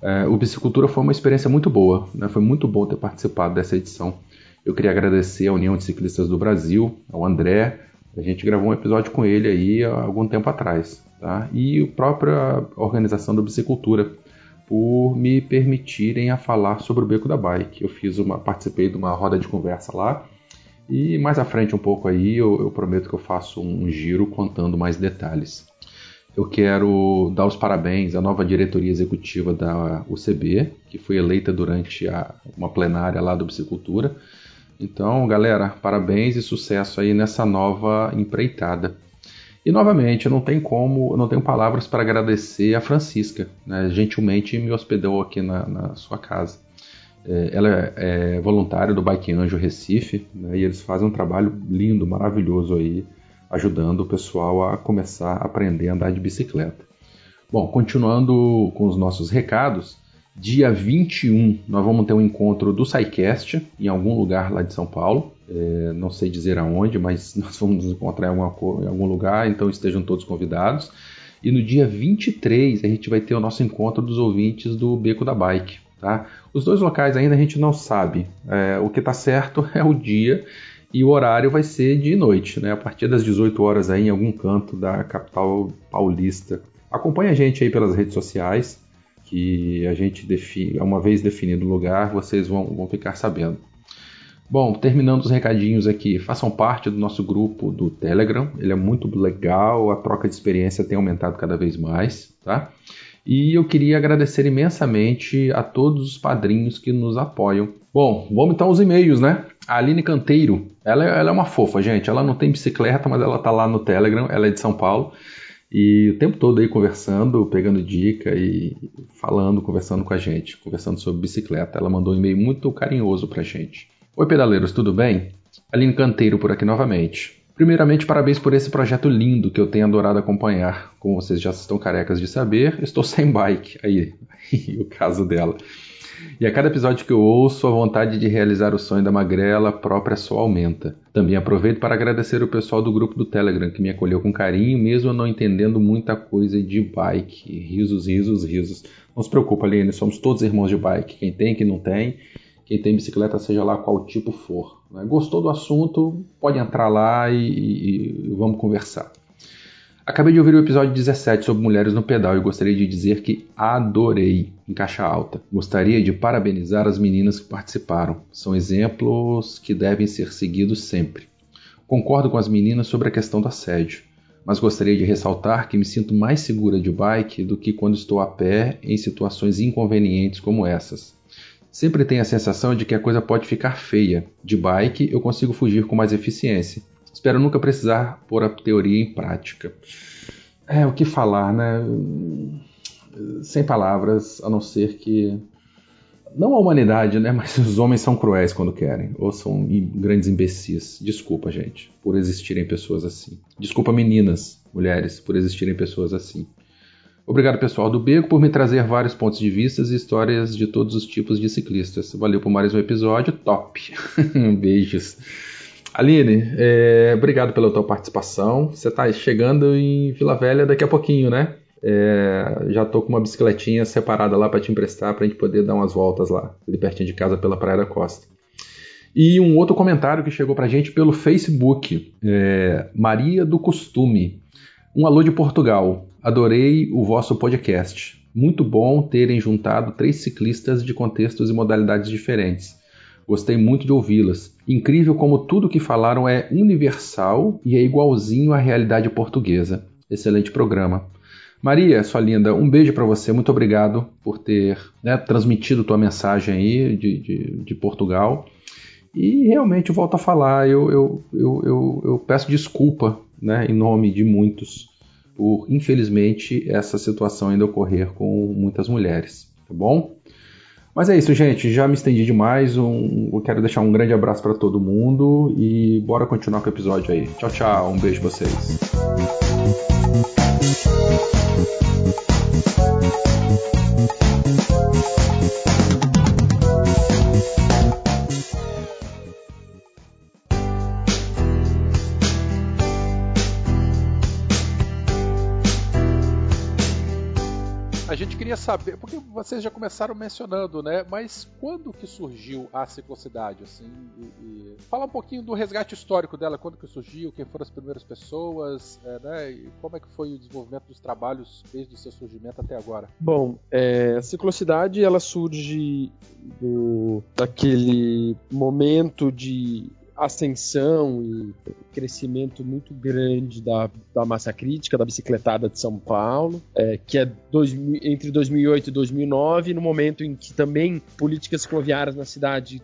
É, o Bicicultura foi uma experiência muito boa, né? foi muito bom ter participado dessa edição. Eu queria agradecer à União de Ciclistas do Brasil, ao André. A gente gravou um episódio com ele aí há algum tempo atrás. Tá? E a própria organização do Bicicultura, por me permitirem a falar sobre o Beco da Bike. Eu fiz uma, participei de uma roda de conversa lá e mais à frente um pouco aí eu, eu prometo que eu faço um giro contando mais detalhes. Eu quero dar os parabéns à nova diretoria executiva da UCB, que foi eleita durante a, uma plenária lá do Bicicultura. Então, galera, parabéns e sucesso aí nessa nova empreitada. E novamente, não tenho como, não tenho palavras para agradecer a Francisca, né? gentilmente me hospedou aqui na, na sua casa. É, ela é, é voluntária do Bike Anjo Recife né? e eles fazem um trabalho lindo, maravilhoso aí, ajudando o pessoal a começar a aprender a andar de bicicleta. Bom, continuando com os nossos recados, dia 21 nós vamos ter um encontro do SciCast em algum lugar lá de São Paulo. É, não sei dizer aonde, mas [LAUGHS] nós vamos nos encontrar em, alguma, em algum lugar, então estejam todos convidados. E no dia 23 a gente vai ter o nosso encontro dos ouvintes do Beco da Bike. Tá? Os dois locais ainda a gente não sabe. É, o que está certo [LAUGHS] é o dia e o horário vai ser de noite, né? a partir das 18 horas aí, em algum canto da capital paulista. Acompanhe a gente aí pelas redes sociais, que a gente define, uma vez definido o lugar, vocês vão, vão ficar sabendo. Bom, terminando os recadinhos aqui, façam parte do nosso grupo do Telegram, ele é muito legal, a troca de experiência tem aumentado cada vez mais, tá? E eu queria agradecer imensamente a todos os padrinhos que nos apoiam. Bom, vamos então aos e-mails, né? A Aline Canteiro, ela, ela é uma fofa, gente. Ela não tem bicicleta, mas ela tá lá no Telegram, ela é de São Paulo. E o tempo todo aí conversando, pegando dica e falando, conversando com a gente, conversando sobre bicicleta. Ela mandou um e-mail muito carinhoso pra gente. Oi, pedaleiros, tudo bem? Aline Canteiro por aqui novamente. Primeiramente, parabéns por esse projeto lindo que eu tenho adorado acompanhar. Como vocês já estão carecas de saber, estou sem bike. Aí, [LAUGHS] o caso dela. E a cada episódio que eu ouço, a vontade de realizar o sonho da magrela própria só aumenta. Também aproveito para agradecer o pessoal do grupo do Telegram que me acolheu com carinho, mesmo não entendendo muita coisa de bike. Risos, risos, risos. Não se preocupa, Aline, somos todos irmãos de bike. Quem tem, quem não tem quem tem bicicleta, seja lá qual tipo for. Né? Gostou do assunto? Pode entrar lá e, e, e, vamos conversar. Acabei de ouvir o episódio 17 sobre mulheres no pedal e gostaria de dizer que adorei em caixa alta. Gostaria de parabenizar as meninas que participaram. São exemplos que devem ser seguidos sempre. Concordo com as meninas sobre a questão do assédio, mas gostaria de ressaltar que me sinto mais segura de bike do que quando estou a pé em situações inconvenientes como essas. Sempre tenho a sensação de que a coisa pode ficar feia. De bike eu consigo fugir com mais eficiência. Espero nunca precisar pôr a teoria em prática. É, o que falar, né? Sem palavras, a não ser que não a humanidade, né? [LAUGHS] Mas os homens são cruéis quando querem, ou são grandes imbecis. Desculpa, gente, por existirem pessoas assim. Desculpa, meninas, mulheres, por existirem pessoas assim. Obrigado, pessoal do Beco, por me trazer vários pontos de vista e histórias de todos os tipos de ciclistas. Valeu por mais um episódio, top. [LAUGHS] Beijos. Aline, é, obrigado pela tua participação. Você está chegando em Vila Velha daqui a pouquinho, né? É, já tô com uma bicicletinha separada lá para te emprestar para a gente poder dar umas voltas lá, ali pertinho de casa pela Praia da Costa. E um outro comentário que chegou para a gente pelo Facebook, é, Maria do Costume. Um alô de Portugal. Adorei o vosso podcast. Muito bom terem juntado três ciclistas de contextos e modalidades diferentes. Gostei muito de ouvi-las. Incrível como tudo que falaram é universal e é igualzinho à realidade portuguesa. Excelente programa. Maria, sua linda, um beijo para você. Muito obrigado por ter né, transmitido tua mensagem aí de, de, de Portugal. E realmente volto a falar, eu, eu, eu, eu, peço desculpa né, em nome de muitos por, infelizmente, essa situação ainda ocorrer com muitas mulheres, tá bom? Mas é isso, gente. Já me estendi demais. Um, eu quero deixar um grande abraço para todo mundo e bora continuar com o episódio aí. Tchau, tchau. Um beijo pra vocês. Saber, porque vocês já começaram mencionando, né? Mas quando que surgiu a ciclocidade, assim? E, e... Fala um pouquinho do resgate histórico dela, quando que surgiu, quem foram as primeiras pessoas, é, né? E como é que foi o desenvolvimento dos trabalhos desde o seu surgimento até agora? Bom, é, a ciclocidade ela surge do daquele momento de ascensão e crescimento muito grande da, da massa crítica da bicicletada de São Paulo, é, que é dois, entre 2008 e 2009, no momento em que também políticas cicloviárias na cidade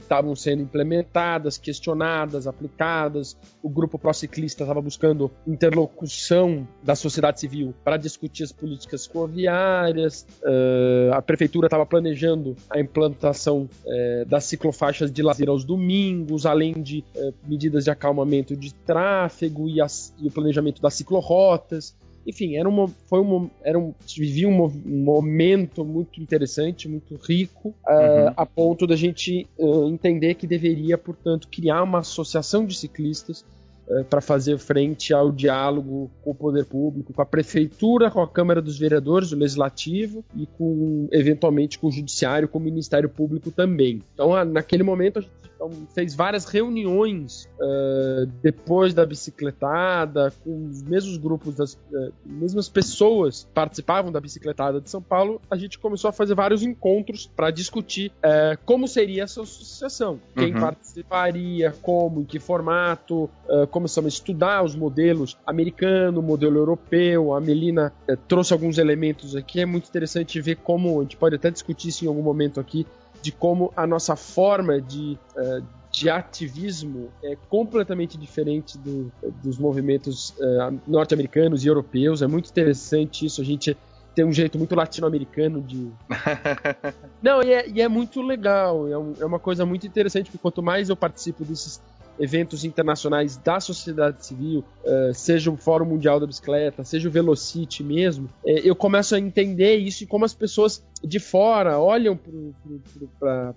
estavam é, sendo implementadas, questionadas, aplicadas. O grupo pró-ciclista estava buscando interlocução da sociedade civil para discutir as políticas cicloviárias. É, a prefeitura estava planejando a implantação é, das ciclofaixas de lazer aos domingos, além de é, medidas de acalmamento de tráfego e, as, e, o planejamento das ciclorotas. Enfim, era uma, foi uma, era um, vivia um, um momento muito interessante, muito rico, uh, a ponto da gente uh, entender que deveria, portanto, criar uma associação de ciclistas uh, para fazer frente ao diálogo com o poder público, com a prefeitura, com a Câmara dos Vereadores, o Legislativo e com, eventualmente, com o Judiciário, com o Ministério Público também. Então, naquele momento, a gente então, fez várias reuniões uh, depois da bicicletada, com os mesmos grupos, das uh, mesmas pessoas participavam da bicicletada de São Paulo. A gente começou a fazer vários encontros para discutir uh, como seria essa associação, quem uhum. participaria, como, em que formato. começamos a estudar os modelos americano, modelo europeu. A Melina trouxe alguns elementos aqui. É muito interessante ver como a gente pode até discutir isso em algum momento aqui de como a nossa forma de, uh, de ativismo é completamente diferente do, dos movimentos uh, norte-americanos e europeus. É muito interessante isso. A gente tem um jeito muito latino-americano de. [LAUGHS] Não, e é, e é muito legal. É, um, é, uma coisa muito interessante, porque quanto mais eu participo desses eventos internacionais da sociedade civil, uh, seja o Fórum Mundial da Bicicleta, seja o Velocity mesmo, uh, eu começo a entender isso e como as pessoas de fora olham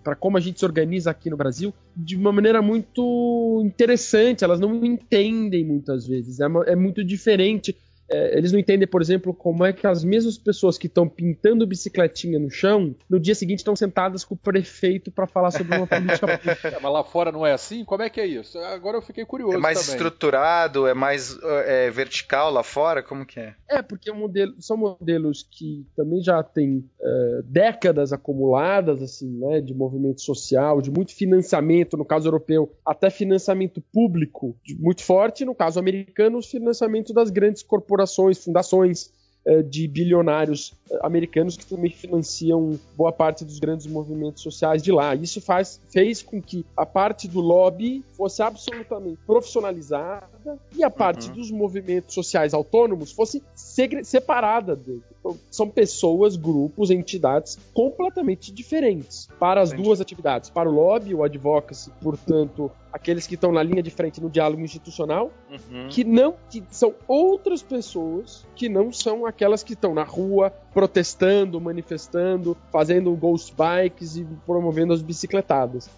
para como a gente se organiza aqui no Brasil de uma maneira muito interessante. Elas não entendem muitas vezes, é, é muito diferente é, eles não entendem, por exemplo, como é que as mesmas pessoas que estão pintando bicicletinha no chão, no dia seguinte estão sentadas com o prefeito para falar sobre uma política [LAUGHS] pública. É, mas lá fora não é assim? Como é que é isso? Agora eu fiquei curioso. É mais também. estruturado, é mais é, vertical lá fora? Como que é? É, porque é modelo, são modelos que também já têm é, décadas acumuladas, assim, né, de movimento social, de muito financiamento, no caso europeu, até financiamento público muito forte, no caso americano, os financiamentos das grandes corporações corporações, fundações eh, de bilionários eh, americanos que também financiam boa parte dos grandes movimentos sociais de lá. Isso faz, fez com que a parte do lobby fosse absolutamente profissionalizada, e a parte uhum. dos movimentos sociais autônomos fosse separada dele. Então, são pessoas, grupos, entidades completamente diferentes para as Entendi. duas atividades. Para o lobby, o advocacy, portanto, aqueles que estão na linha de frente no diálogo institucional, uhum. que não que são outras pessoas que não são aquelas que estão na rua protestando, manifestando, fazendo ghost bikes e promovendo as bicicletadas.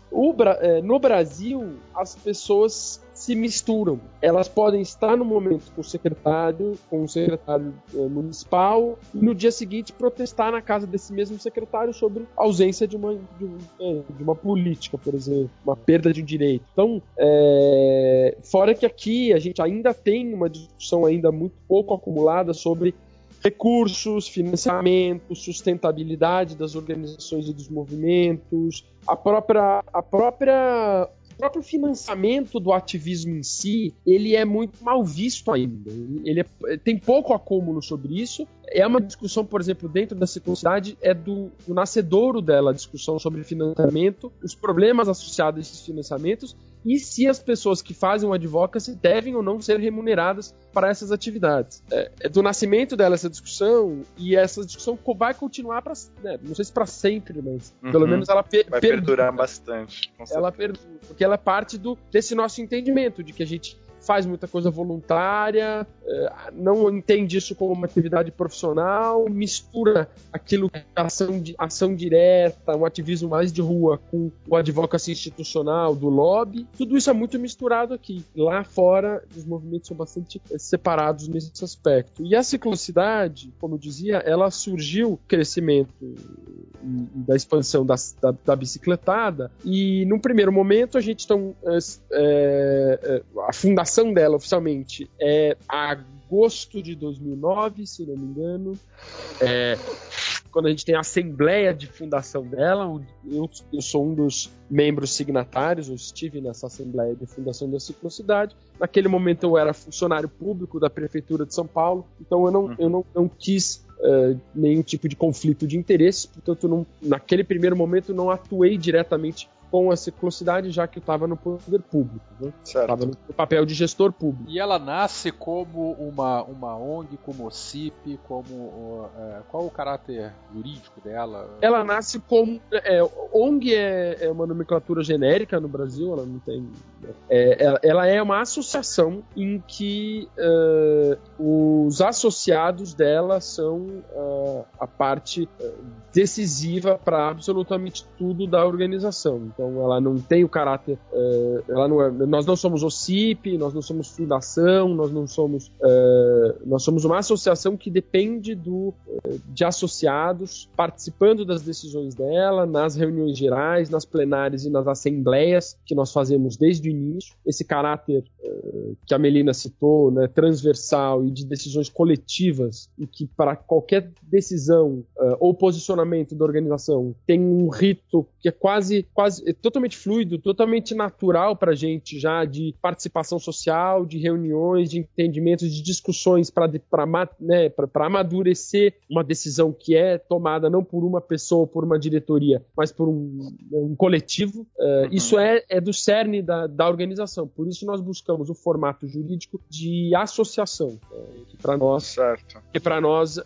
Eh, no Brasil, as pessoas se misturam. Elas podem estar no momento com o secretário, com o secretário eh, municipal, e no dia seguinte protestar na casa desse mesmo secretário sobre a ausência de uma, de, é, de uma política, por exemplo, uma perda de um direito. Então, é, fora que aqui a gente ainda tem uma discussão ainda muito pouco acumulada sobre recursos, financiamento, sustentabilidade das organizações e dos movimentos, a própria, a própria próprio financiamento do ativismo em si, ele é muito mal visto ainda. Ele é, tem pouco acúmulo sobre isso. É uma discussão, por exemplo, dentro da circuncidade, é do, do nascedouro dela, a discussão sobre financiamento, os problemas associados a esses financiamentos e se as pessoas que fazem o advocacy devem ou não ser remuneradas para essas atividades. É, é do nascimento dela essa discussão e essa discussão vai continuar para, né, não sei se para sempre, mas uhum. pelo menos ela per vai perdurar bastante. ela perdura, porque ela é parte do, desse nosso entendimento de que a gente faz muita coisa voluntária, é, não entende isso como uma atividade profissional, mistura aquilo que é ação, ação direta, um ativismo mais de rua com o advocacy institucional, do lobby. Tudo isso é muito misturado aqui. Lá fora, os movimentos são bastante é, separados nesse aspecto. E a ciclocidade, como eu dizia, ela surgiu crescimento da expansão da, da, da, bicicletada e num primeiro momento a gente então é, é, a fundação fundação dela oficialmente é agosto de 2009, se não me engano. É, quando a gente tem a assembleia de fundação dela, eu, eu, sou um dos membros signatários, eu estive nessa assembleia de fundação da Ciclocidade. Naquele momento eu era funcionário público da prefeitura de São Paulo, então eu não, uhum. eu não, não quis uh, nenhum tipo de conflito de interesses, portanto, não, naquele primeiro momento não atuei diretamente com a ciclocidade, já que eu estava no poder público. Né? Estava no papel de gestor público. E ela nasce como uma, uma ONG, como OCIP, como. É, qual o caráter jurídico dela? Ela nasce como. É, ONG é, é, uma nomenclatura genérica no Brasil, ela não tem. É, ela é uma associação em que uh, os associados dela são uh, a parte decisiva para absolutamente tudo da organização. Então, ela não tem o caráter. Uh, ela não é, nós não somos OCIP, nós não somos fundação, nós não somos. Nós somos uma associação que depende do, de associados participando das decisões dela, nas reuniões gerais, nas plenárias e nas assembleias que nós fazemos desde início. Esse caráter que a Melina citou, né, transversal e de decisões coletivas, e que para qualquer decisão ou posicionamento da organização tem um rito que é quase, quase é totalmente fluido, totalmente natural para a gente já de participação social, de reuniões, de entendimentos, de discussões para né, amadurecer uma decisão que é tomada não por uma pessoa, por uma diretoria, mas por um, um coletivo. Uh, uhum. Isso é, é, do cerne da, da, organização. Por isso nós buscamos o formato jurídico de associação, uh, que para nós, certo. que para nós uh,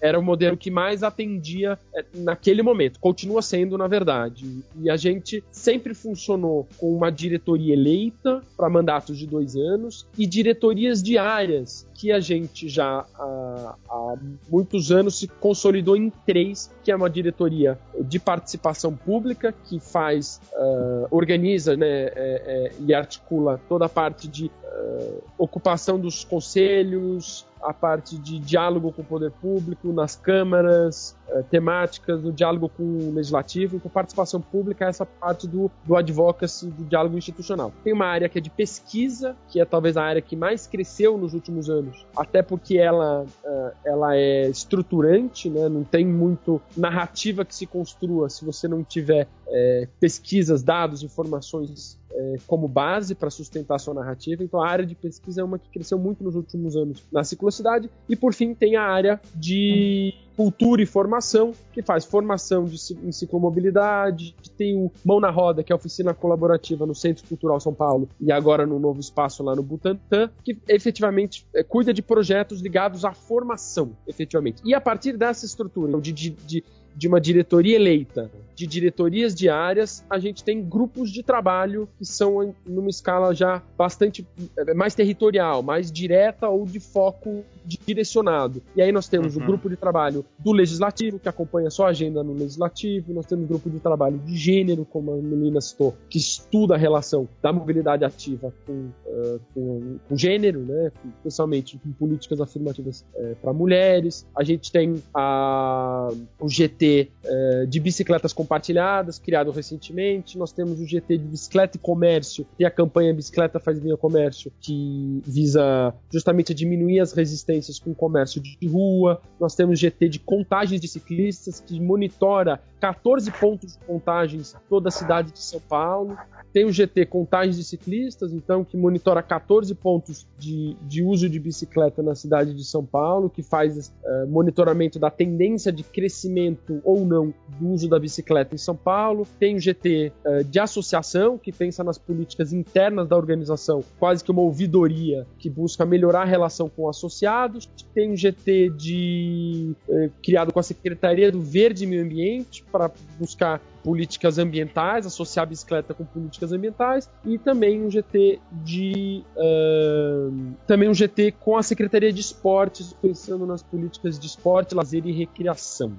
era o modelo que mais atendia naquele momento. Continua sendo, na verdade. E a gente sempre funcionou com uma diretoria eleita para mandatos de dois anos e diretorias diárias que a gente já há, há, muitos anos se consolidou em três, que é uma diretoria de participação pública que faz, uh, organiza né, é, é, e articula toda a parte de uh, ocupação dos conselhos, a parte de diálogo com o poder público, nas câmaras, eh, temáticas, no diálogo com o legislativo, com participação pública, essa parte do, do advocacy, do diálogo institucional. Tem uma área que é de pesquisa, que é talvez a área que mais cresceu nos últimos anos, até porque ela, uh, ela é estruturante, né? não tem muito narrativa que se construa se você não tiver é, pesquisas, dados, informações é, como base para sustentar sua narrativa. Então a área de pesquisa é uma que cresceu muito nos últimos anos na ciclocidade. E por fim tem a área de Cultura e Formação, que faz formação de, em ciclomobilidade, que tem o Mão na Roda, que é a oficina colaborativa no Centro Cultural São Paulo e agora no novo espaço lá no Butantã, que efetivamente é, cuida de projetos ligados à formação, efetivamente. E a partir dessa estrutura de, de, de de uma diretoria eleita, de diretorias diárias, a gente tem grupos de trabalho que são numa escala já bastante é, mais territorial, mais direta ou de foco direcionado. E aí nós temos uhum. o grupo de trabalho do legislativo, que acompanha só a agenda no legislativo, nós temos o grupo de trabalho de gênero, como a menina citou, que estuda a relação da mobilidade ativa com, uh, com, com gênero, né, especialmente com políticas afirmativas uh, para mulheres. A gente tem a, o GT uh, de bicicletas compartilhadas, criado recentemente. Nós temos o GT de bicicleta e comércio e a campanha Bicicleta Faz Bem ao Comércio, que visa justamente diminuir as resistências com o comércio de rua. Nós temos GT de contagens de ciclistas, que monitora 14 pontos de contagens toda a cidade de São Paulo. Tem o GT Contagens de Ciclistas, então, que monitora 14 pontos de, de uso de bicicleta na cidade de São Paulo, que faz uh, monitoramento da tendência de crescimento ou não do uso da bicicleta em São Paulo. Tem o GT uh, eh, de associação, que pensa nas políticas internas da organização, quase que uma ouvidoria que busca melhorar a relação com associados. Tem o GT de uh, criado com a Secretaria do Verde e Meio Ambiente para buscar políticas ambientais, associar a bicicleta com políticas ambientais e também um GT de uh, também um GT com a Secretaria de Esportes pensando nas políticas de esporte, lazer e recreação.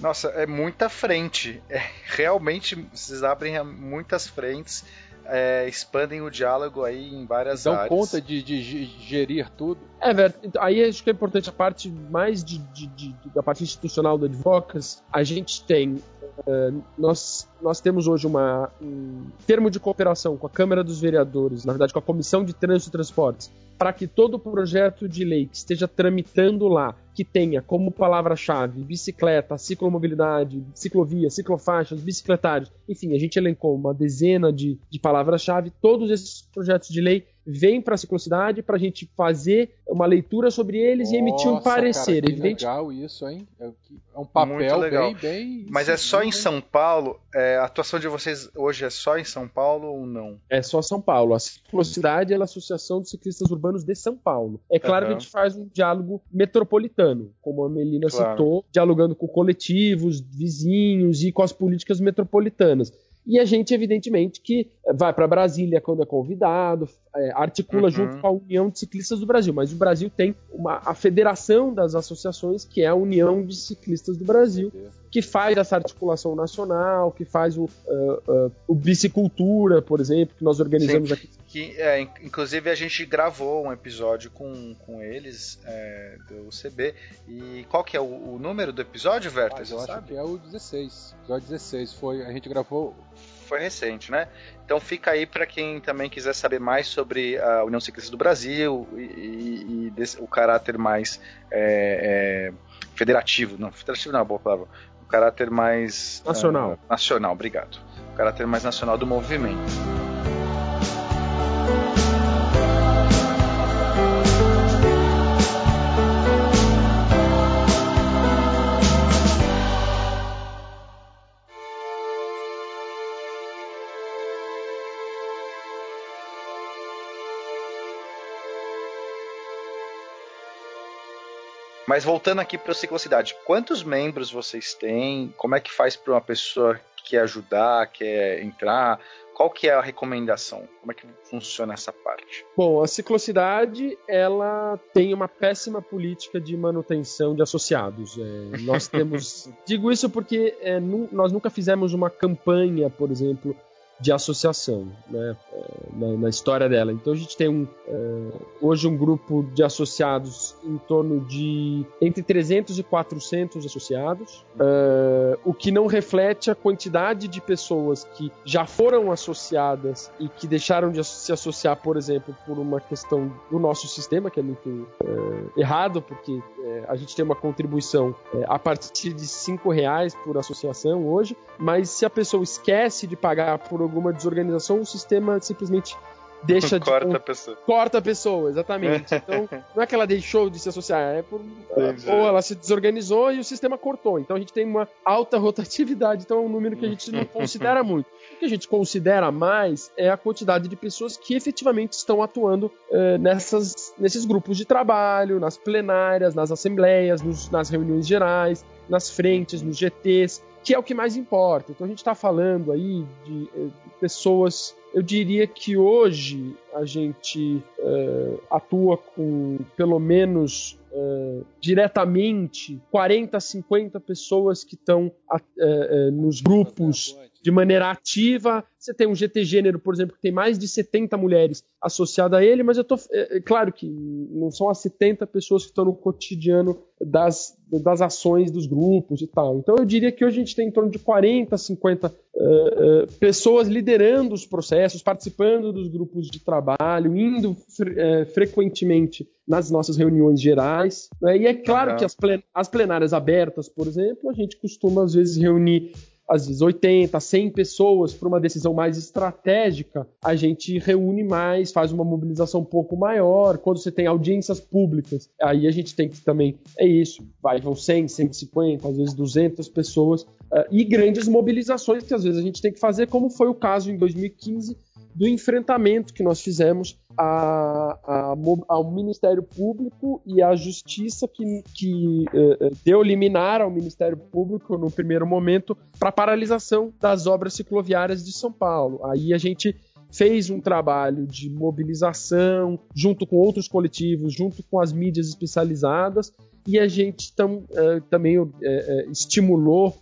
Nossa, é muita frente. É, realmente vocês abrem muitas frentes é, expandem o diálogo aí em várias Dão áreas. Dão conta de, de, gerir tudo. É, velho. Então, aí acho que é importante a parte mais de, de, da parte institucional do Advocacy. A gente tem Uh, nós, nós temos hoje uma, um termo de cooperação com a Câmara dos Vereadores, na verdade com a Comissão de Trânsito e Transportes, para que todo projeto de lei que esteja tramitando lá que tenha como palavra-chave bicicleta, ciclomobilidade, ciclovia, ciclofaixas, bicicletários, enfim, a gente elencou uma dezena de, de palavras-chave. Todos esses projetos de lei vêm para a ciclocidade para a gente fazer uma leitura sobre eles Nossa, e emitir um parecer. Cara, que Evidente... legal isso, hein? É, é um papel bem, bem. Mas é só em São Paulo. É, a atuação de vocês hoje é só em São Paulo ou não? É só São Paulo. A ciclocidade é a Associação dos Ciclistas Urbanos de São Paulo. É claro uhum. que a gente faz um diálogo metropolitano como a Melina claro. citou, dialogando com coletivos, vizinhos e com as políticas metropolitanas. E a gente, evidentemente, que vai para Brasília quando é convidado, é, articula uhum. junto com a União de Ciclistas do Brasil. Mas o Brasil tem uma, a Federação das Associações, que é a União de Ciclistas do Brasil, que faz essa articulação nacional, que faz o, uh, uh, o Bicicultura, por exemplo, que nós organizamos Sim, aqui. Que, é, inclusive a gente gravou um episódio com, com eles é, do UCB. E qual que é o, o número do episódio, Verta? Ah, eu acho sabe? que é o 16. O episódio 16 foi. A gente gravou foi recente, né? Então fica aí para quem também quiser saber mais sobre a União Ciclista do Brasil e, e, e desse, o caráter mais é, é, federativo, não, federativo não é uma boa palavra, o caráter mais nacional, uh, nacional, obrigado, o caráter mais nacional do movimento. Mas voltando aqui para a ciclocidade, quantos membros vocês têm? Como é que faz para uma pessoa que quer ajudar, quer entrar? Qual que é a recomendação? Como é que funciona essa parte? Bom, a ciclocidade ela tem uma péssima política de manutenção de associados. É, nós [LAUGHS] temos, digo isso porque é, nu, nós nunca fizemos uma campanha, por exemplo, de associação né, é, na, na, história dela. Então a gente tem um, uh, hoje um grupo de associados em torno de entre 300 e 400 associados, uh, o que não reflete a quantidade de pessoas que já foram associadas e que deixaram de se associar, por exemplo, por uma questão do nosso sistema, que é muito uh, errado, porque a gente tem uma contribuição a partir de 5 reais por associação hoje, mas se a pessoa esquece de pagar por alguma desorganização, o sistema simplesmente deixa corta de. a pessoa. Corta a pessoa, exatamente. Então, não é que ela deixou de se associar, é por. Entendi. Ou ela se desorganizou e o sistema cortou. Então a gente tem uma alta [LAUGHS] rotatividade, então é um número que a gente não [LAUGHS] considera muito. O que a gente considera mais é a quantidade de pessoas que efetivamente estão atuando eh, nessas, nesses grupos de trabalho, nas plenárias, nas assembleias, nos- nas reuniões gerais, nas frentes, nos GTs, que é o que mais importa. Então a gente está falando aí de, eh, de pessoas. Eu diria que hoje a gente eh, atua com pelo menos eh, diretamente 40, 50 pessoas que estão eh, eh, nos grupos de maneira ativa. Você tem um GT Gênero, por exemplo, que tem mais de 70 mulheres associadas a ele, mas eu tô. É, é claro que não são as 70 pessoas que estão no cotidiano das, das ações dos grupos e tal. Então eu diria que hoje a gente tem em torno de 40, 50 eh, eh, pessoas liderando os processos, participando dos grupos de trabalho, indo fre- eh, frequentemente nas nossas reuniões gerais. né? E é claro que as, plen- as plenárias abertas, por exemplo, a gente costuma às vezes reunir às vezes 80, 100 pessoas para uma decisão mais estratégica, a gente reúne mais, faz uma mobilização um pouco maior. Quando você tem audiências públicas, aí a gente tem que também, é isso, vai, vão 100, 150, às vezes 200 pessoas, eh, e grandes mobilizações que às vezes a gente tem que fazer, como foi o caso em 2015 do enfrentamento que nós fizemos a- a ao Ministério Público e à Justiça que, que eh, deu liminar ao Ministério Público no primeiro momento para paralisação das obras cicloviárias de São Paulo. Aí a gente fez um trabalho de mobilização junto com outros coletivos, junto com as mídias especializadas e a gente tam, eh, também eh, estimulou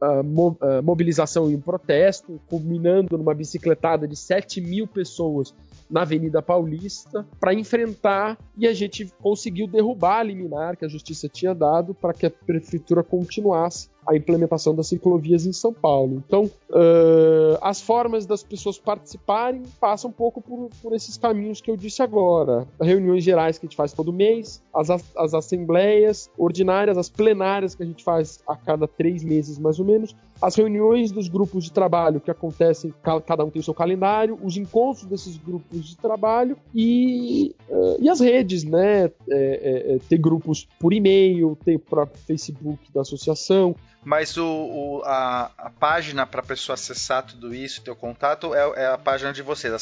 a mo- mobilização e um protesto, culminando numa bicicletada de 7 mil pessoas na Avenida Paulista para enfrentar e a gente conseguiu derrubar a liminar que a justiça tinha dado para que a prefeitura continuasse a implementação das ciclovias em São Paulo. Então, ãh, as formas das pessoas participarem passam um pouco por, por esses caminhos que eu disse agora. Reuniões gerais que a gente faz todo mês, as- as assembleias ordinárias, as plenárias que a gente faz a cada três meses mais ou menos, as reuniões dos grupos de trabalho que acontecem, ca- cada um tem o seu calendário, os encontros desses grupos de trabalho e, eh, e as redes, né? É, é, é, ter grupos por e-mail, ter o próprio Facebook da associação. Mas o, o- a, a página para a pessoa acessar tudo isso, teu contato, é, é a página de vocês, a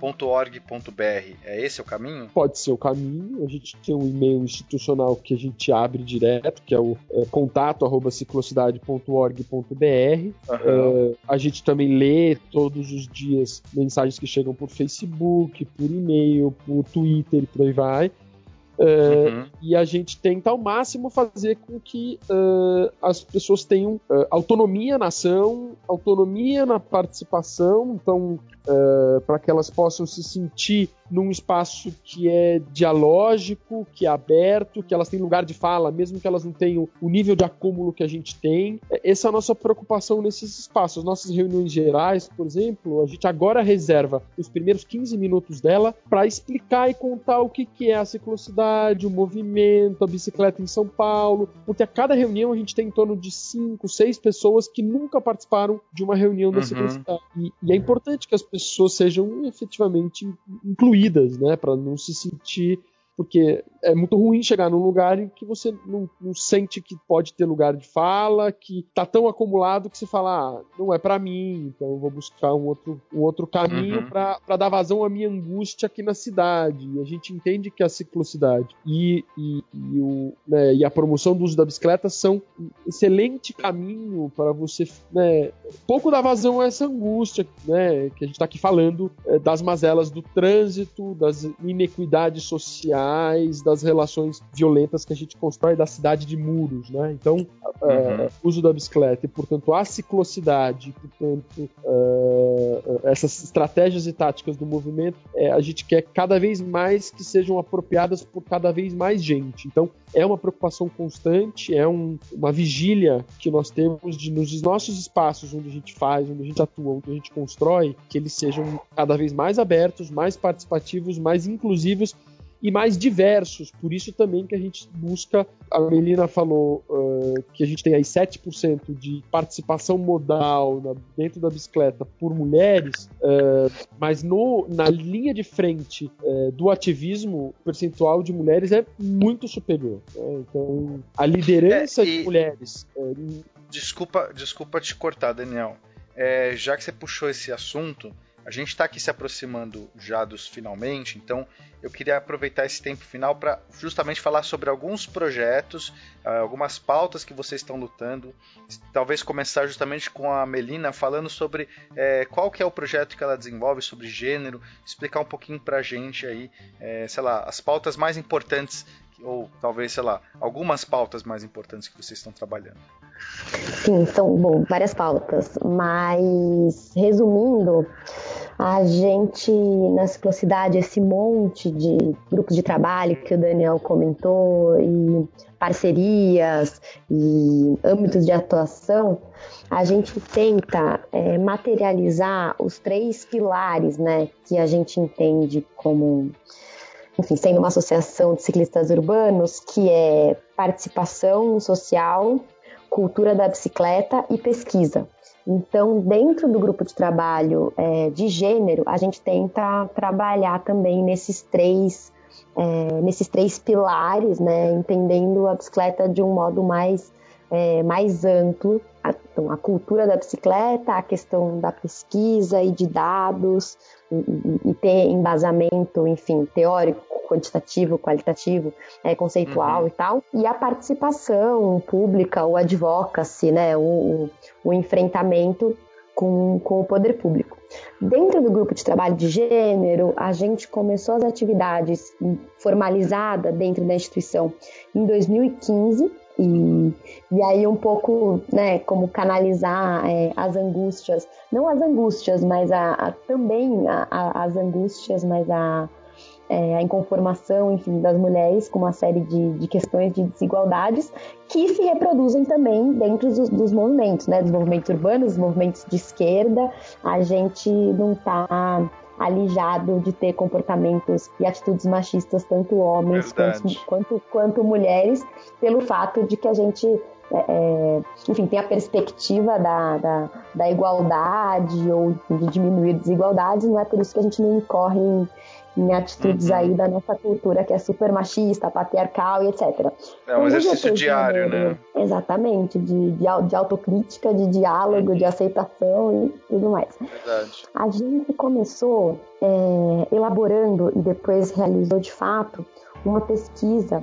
ciclocidade.org.br. É esse o caminho? Pode ser o caminho. A gente tem um e-mail institucional que a gente abre direto, que é o é, contato@ciclocidade.org.br. É, a gente também lê todos os dias mensagens que chegam por Facebook, por e-mail, por Twitter e por aí vai. É, Uhum. e a gente tenta ao máximo fazer com que eh, as pessoas tenham eh, autonomia na ação, autonomia na participação, então para que elas possam se sentir num espaço que é dialógico, que é aberto, que elas têm lugar de fala, mesmo que elas não tenham o nível de acúmulo que a gente tem. É, Essa é a nossa preocupação nesses espaços. Nossas reuniões gerais, por exemplo, a gente agora reserva os primeiros 15 minutos dela para explicar e contar o que, que é a ciclocidade, o movimento, a bicicleta em São Paulo, porque a cada reunião a gente tem em torno de 5, 6 pessoas que nunca participaram de uma reunião da Uhum. ciclocidade. E, e é importante que as pessoas sejam efetivamente incluídas, né, para não se sentir porque é muito ruim chegar num lugar em que você não, não sente que pode ter lugar de fala, que tá tão acumulado que você fala, ah, não é para mim, então eu vou buscar um outro, um outro caminho Uhum. para dar vazão à minha angústia aqui na cidade. E a gente entende que a ciclocidade e, e, e, o, né, e a promoção do uso da bicicleta são um excelente caminho para você né, pouco dar vazão a essa angústia né, que a gente está aqui falando eh, das mazelas do trânsito, das inequidades sociais, das relações violentas que a gente constrói da cidade de muros, né? Então, eh, uso da bicicleta e, portanto, a ciclocidade, portanto, eh, essas estratégias e táticas do movimento, eh, a gente quer cada vez mais que sejam apropriadas por cada vez mais gente. Então, é uma preocupação constante, é um- uma vigília que nós temos de nos nossos espaços onde a gente faz, onde a gente atua, onde a gente constrói, que eles sejam cada vez mais abertos, mais participativos, mais inclusivos e mais diversos. Por isso também que a gente busca, a Melina falou uh, que a gente tem aí 7% de participação modal na, dentro da bicicleta por mulheres, uh, mas no, na linha de frente uh, do ativismo, o percentual de mulheres é muito superior. Né? Então, a liderança é, e... de mulheres. Desculpa, desculpa te cortar, Daniel. É, já que você puxou esse assunto, a gente está aqui se aproximando já dos finalmente, então eu queria aproveitar esse tempo final para justamente falar sobre alguns projetos, ah, algumas pautas que vocês estão lutando. Talvez começar justamente com a Melina falando sobre é, qual que é o projeto que ela desenvolve sobre gênero, explicar um pouquinho para a gente aí, é, sei lá, as pautas mais importantes ou talvez, sei lá, algumas pautas mais importantes que vocês estão trabalhando. Sim, são bom, várias pautas, mas resumindo, a gente na ciclocidade, esse monte de grupos de trabalho que o Daniel comentou, e parcerias e âmbitos de atuação, a gente tenta é, materializar os três pilares né, que a gente entende como enfim, sendo uma associação de ciclistas urbanos, que é participação social, cultura da bicicleta e pesquisa. Então, dentro do grupo de trabalho é, de gênero, a gente tenta trabalhar também nesses três, é, nesses três pilares, né, entendendo a bicicleta de um modo mais, é, mais amplo. A, então, a cultura da bicicleta, a questão da pesquisa e de dados, e, e ter embasamento, enfim, teórico, quantitativo, qualitativo, é, conceitual uhum. e tal, e a participação pública, o advocacy, né, o, o enfrentamento com, com o poder público. Dentro do grupo de trabalho de gênero, a gente começou as atividades formalizadas dentro da instituição em 2015 e, e aí um pouco, né, como canalizar é, as angústias, não as angústias, mas a, a também a, a, as angústias, mas a, é, a inconformação, enfim, das mulheres com uma série de, de questões de desigualdades que se reproduzem também dentro dos, dos, movimentos, né, dos movimentos urbanos, dos movimentos de esquerda. A gente não está alijado de ter comportamentos e atitudes machistas, tanto homens quanto, quanto, quanto, mulheres, pelo fato de que a gente, é, é, enfim, tem a perspectiva da, da, da, igualdade ou de diminuir desigualdades, não é por isso que a gente não incorre em, em atitudes uhum. aí da nossa cultura que é super machista, patriarcal e etc. É um exercício diário, né? Exatamente, de, de, de, autocrítica, de diálogo, de aceitação e tudo mais. Verdade. A gente começou é, elaborando e depois realizou de fato uma pesquisa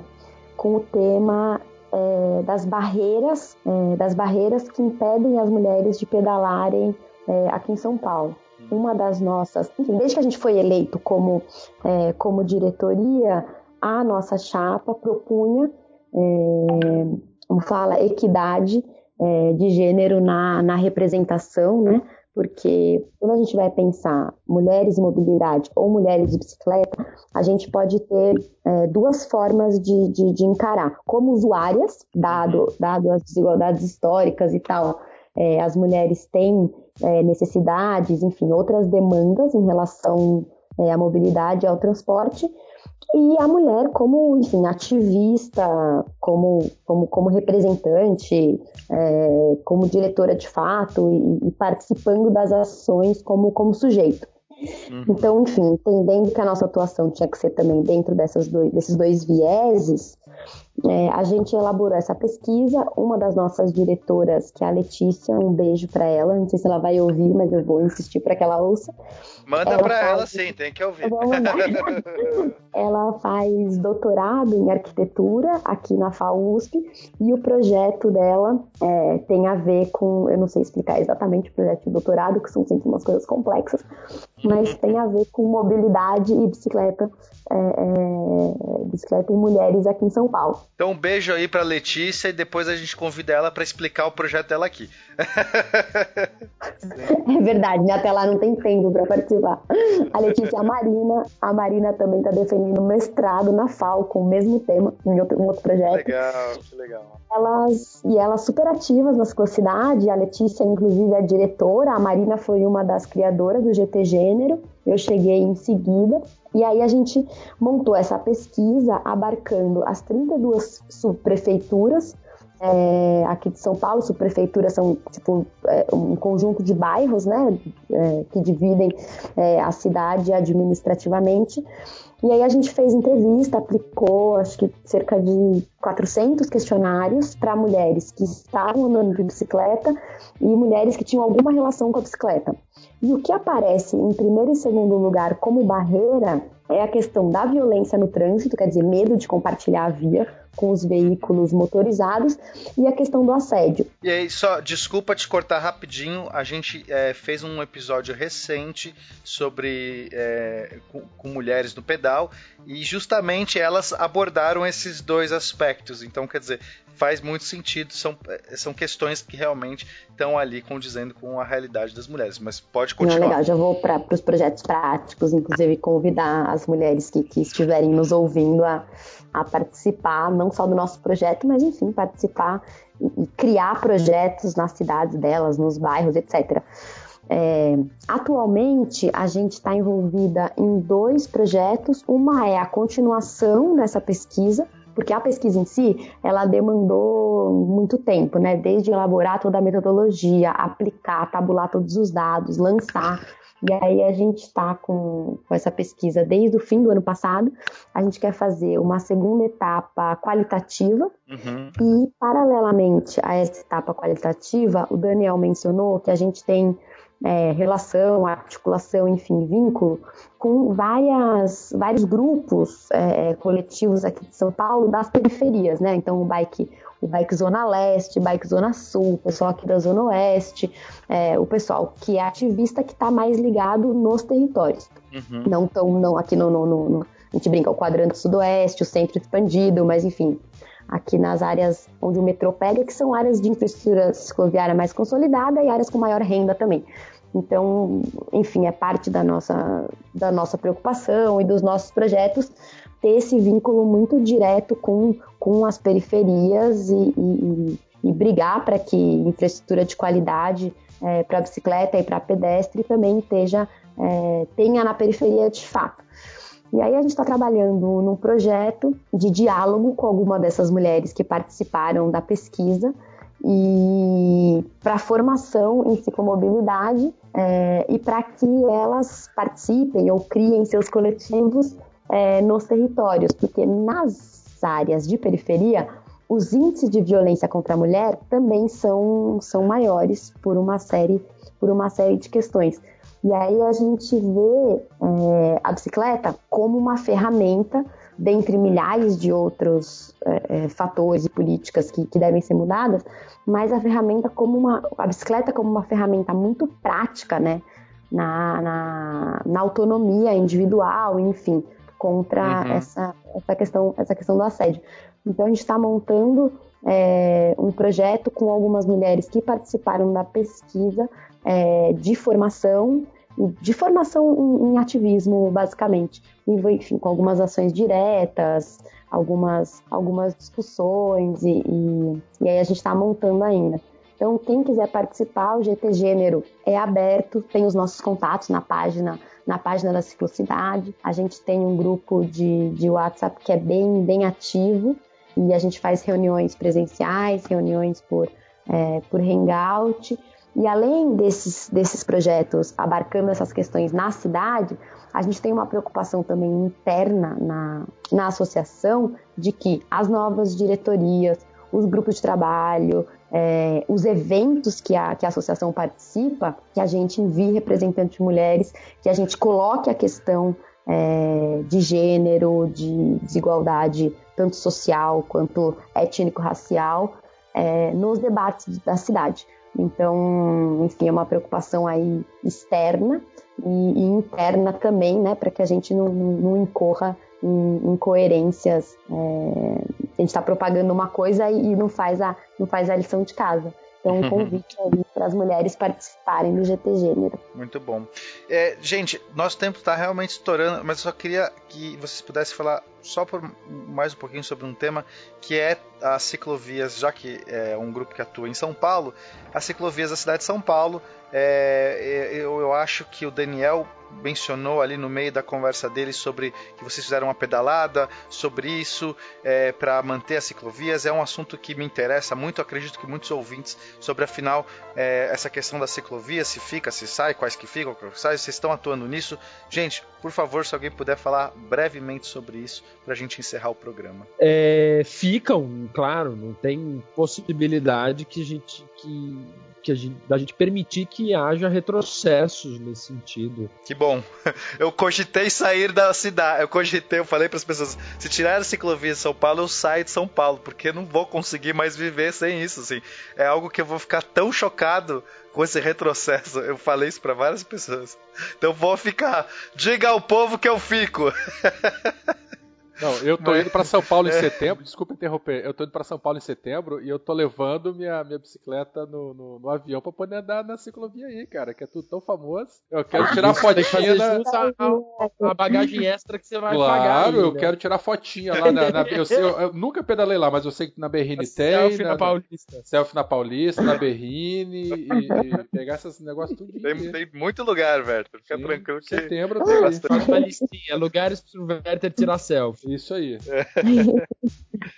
com o tema é, das barreiras, é, das barreiras que impedem as mulheres de pedalarem é, aqui em São Paulo uma das nossas, enfim, desde que a gente foi eleito como, é, como diretoria, a nossa chapa propunha, é, como fala, equidade é, de gênero na, na representação, né? Porque quando a gente vai pensar mulheres e mobilidade ou mulheres de bicicleta, a gente pode ter é, duas formas de, de, de, encarar. Como usuárias, dado, dado as desigualdades históricas e tal, é, as mulheres têm é, necessidades, enfim, outras demandas em relação é, à mobilidade e ao transporte, e a mulher como, enfim, ativista, como, como, como representante, é, como diretora de fato e, e, participando das ações como, como sujeito. Uhum. Então, enfim, entendendo que a nossa atuação tinha que ser também dentro dessas dois, desses dois vieses, é, a gente elaborou essa pesquisa. Uma das nossas diretoras, que é a Letícia, um beijo para ela. Não sei se ela vai ouvir, mas eu vou insistir para que ela ouça. Manda para ela sim, tem que ouvir. [LAUGHS] ela faz doutorado em arquitetura aqui na FAUSP e o projeto dela é, tem a ver com, eu não sei explicar exatamente o projeto de doutorado, que são sempre umas coisas complexas, mas tem a ver com mobilidade e bicicleta, é, é, bicicleta e mulheres aqui em São Paulo. Então um beijo aí para Letícia e depois a gente convida ela para explicar o projeto dela aqui. [LAUGHS] é verdade, né? Até lá não tem tempo para participar. A Letícia a Marina, a Marina também está defendendo mestrado na FAO com o mesmo tema, em outro, um outro projeto. Legal, que legal. Elas, e elas super ativas na ciclocidade, a Letícia inclusive é diretora, a Marina foi uma das criadoras do GT Gênero, Eu cheguei em seguida e aí a gente montou essa pesquisa abarcando as 32 subprefeituras é, aqui de São Paulo, subprefeituras são tipo é, um conjunto de bairros, né, é, que dividem é, a cidade administrativamente. E aí a gente fez entrevista, aplicou acho que cerca de 400 questionários para mulheres que estavam andando de bicicleta e mulheres que tinham alguma relação com a bicicleta. E o que aparece em primeiro e segundo lugar como barreira é a questão da violência no trânsito, quer dizer, medo de compartilhar a via com os veículos motorizados e a questão do assédio. E aí, só desculpa te cortar rapidinho, a gente é, fez um episódio recente sobre é, com, com, mulheres no pedal e justamente elas abordaram esses dois aspectos. Então, quer dizer, faz muito sentido, são, é, são questões que realmente estão ali condizendo com a realidade das mulheres. Mas pode continuar. Não, legal, já vou para os projetos práticos, inclusive convidar as mulheres que, que estiverem nos ouvindo a a participar, não só do nosso projeto, mas enfim, participar e, criar projetos nas cidades delas, nos bairros, etc. É, atualmente, a gente está envolvida em dois projetos. Uma é a continuação dessa pesquisa, porque a pesquisa em si, ela demandou muito tempo, né? Desde elaborar toda a metodologia, aplicar, tabular todos os dados, lançar e aí a gente está com, com essa pesquisa desde o fim do ano passado. A gente quer fazer uma segunda etapa qualitativa uhum. e, paralelamente a essa etapa qualitativa, o Daniel mencionou que a gente tem é, relação, articulação, enfim, vínculo com várias, vários grupos é, coletivos aqui de São Paulo das periferias, né? Então o bike o Bike Zona Leste, Bike Zona Sul, o pessoal aqui da Zona Oeste, é, o pessoal que é ativista que está mais ligado nos territórios. Uhum. Não tão não aqui no, no, no, a gente brinca o quadrante sudoeste, o centro expandido, mas enfim, aqui nas áreas onde o metrô pega, que são áreas de infraestrutura cicloviária mais consolidada e áreas com maior renda também. Então, enfim, é parte da nossa, da nossa preocupação e dos nossos projetos ter esse vínculo muito direto com, com as periferias e, e, e brigar para que infraestrutura de qualidade é, para bicicleta e para pedestre também esteja, é, tenha na periferia de fato. E aí a gente está trabalhando num projeto de diálogo com alguma dessas mulheres que participaram da pesquisa e para formação em ciclomobilidade é, e para que elas participem ou criem seus coletivos é, nos territórios, porque nas áreas de periferia os índices de violência contra a mulher também são, são maiores por uma série por uma série de questões. E aí a gente vê é, a bicicleta como uma ferramenta dentre milhares de outros é, é, fatores e políticas que, que devem ser mudadas, mas a ferramenta como uma a bicicleta como uma ferramenta muito prática, né, na, na, na autonomia individual, enfim, contra uhum. essa, essa, questão, essa questão do assédio. Então a gente está montando é, um projeto com algumas mulheres que participaram da pesquisa é, de formação de formação em, ativismo, basicamente. Enfim, com algumas ações diretas, algumas, algumas discussões, e, e, e aí a gente está montando ainda. Então, quem quiser participar, o GT Gênero é aberto, tem os nossos contatos na página na página da Ciclocidade. A gente tem um grupo de, de WhatsApp que é bem, bem ativo e a gente faz reuniões presenciais, reuniões por, é, por Hangout. E além desses, desses projetos abarcando essas questões na cidade, a gente tem uma preocupação também interna na, na associação de que as novas diretorias, os grupos de trabalho, é, os eventos que a, que a associação participa, que a gente envie representantes de mulheres, que a gente coloque a questão é, de gênero, de desigualdade, tanto social quanto étnico-racial, é, nos debates da cidade. Então, enfim, é uma preocupação aí externa e, e interna também, né, para que a gente não, não incorra em incoerências. É, a gente está propagando uma coisa e não faz a, não faz a lição de casa. Então, um [LAUGHS] convite aí para as mulheres participarem do GT Gênero. Muito bom. É, gente, nosso tempo está realmente estourando, mas eu só queria que vocês pudessem falar só por mais um pouquinho sobre um tema que é as ciclovias, já que é um grupo que atua em São Paulo, as ciclovias da cidade de São Paulo. É, eu, eu acho que o Daniel mencionou ali no meio da conversa dele sobre que vocês fizeram uma pedalada, sobre isso, é, para manter as ciclovias. É um assunto que me interessa muito, acredito que muitos ouvintes, sobre afinal é, essa questão da ciclovia, se fica, se sai, quais que ficam, quais que sai, vocês estão atuando nisso. Gente, por favor, se alguém puder falar brevemente sobre isso, para a gente encerrar o programa. É, ficam, claro, não tem possibilidade que a gente que que a gente, da gente permitir que haja retrocessos nesse sentido. Que bom. [LAUGHS] Eu cogitei sair da cidade. Eu cogitei, eu falei para as pessoas: se tirar a ciclovia de São Paulo, eu saio de São Paulo, porque não vou conseguir mais viver sem isso. Assim. É algo que eu vou ficar tão chocado com esse retrocesso. Eu falei isso para várias pessoas. Então vou ficar. Diga ao povo que eu fico. [LAUGHS] Não, eu tô indo para São Paulo em [LAUGHS] é. setembro. Desculpa interromper. Eu tô indo para São Paulo em setembro e eu tô levando minha, minha bicicleta no, no, no avião para poder andar na ciclovia aí, cara, que é tudo tão famoso. Eu quero ah, tirar fotinha na... a, a, bagagem extra que você vai claro, pagar. Claro, eu né? quero tirar fotinha lá na. na eu, sei, eu, eu, nunca pedalei lá, mas eu sei que na Berrine tem. Selfie na, na Paulista. Selfie na Paulista, na Berrine e, e pegar esses negócios tudo. Tem, tem muito lugar, velho. Fica Sim, tranquilo que. Setembro tem bastante. Faz uma listinha, lugares pro Werther tirar selfie. Isso aí. [LAUGHS]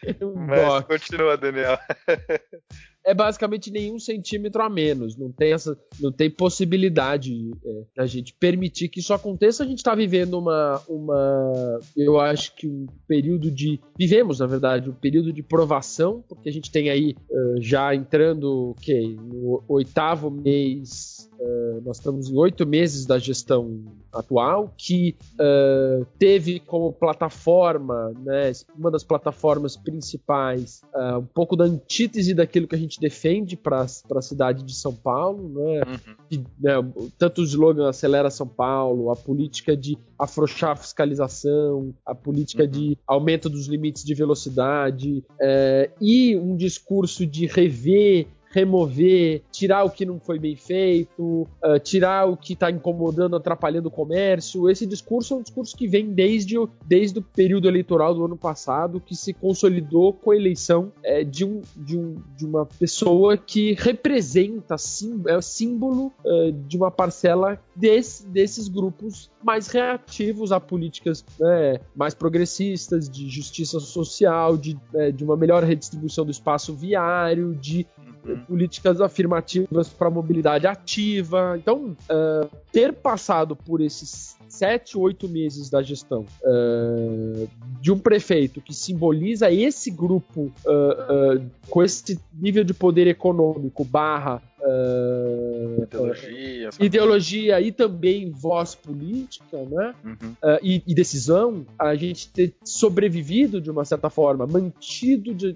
É. Mas continua, Daniel. [LAUGHS] é basicamente nenhum centímetro a menos. Não tem essa, não tem possibilidade é, da gente permitir que isso aconteça. A gente está vivendo uma, uma, eu acho que um período de, vivemos na verdade um período de provação, porque a gente tem aí uh, já entrando, ok, no oitavo mês Uh, nós estamos em oito meses da gestão atual, que uh, teve como plataforma, né, uma das plataformas principais, uh, um pouco da antítese daquilo que a gente defende para a cidade de São Paulo, né, uhum. né, tanto o slogan Acelera São Paulo, a política de afrouxar a fiscalização, a política uhum. de aumento dos limites de velocidade, eh, e um discurso de rever remover, tirar o que não foi bem feito, uh, tirar o que está incomodando, atrapalhando o comércio. Esse discurso é um discurso que vem desde o, desde o período eleitoral do ano passado, que se consolidou com a eleição é, de, um, de, um, de uma pessoa que representa, sim, é símbolo uh, de uma parcela desse, desses grupos mais reativos a políticas né, mais progressistas, de justiça social, de, é, de uma melhor redistribuição do espaço viário, de uhum. políticas afirmativas para mobilidade ativa. Então, uh, ter passado por esses sete, oito meses da gestão uh, de um prefeito que simboliza esse grupo uh, uh, com esse nível de poder econômico barra Uh, ideologia, uh, ideologia e também voz política, né? Uhum. Uh, e, e, decisão, a gente ter sobrevivido de uma certa forma, mantido de,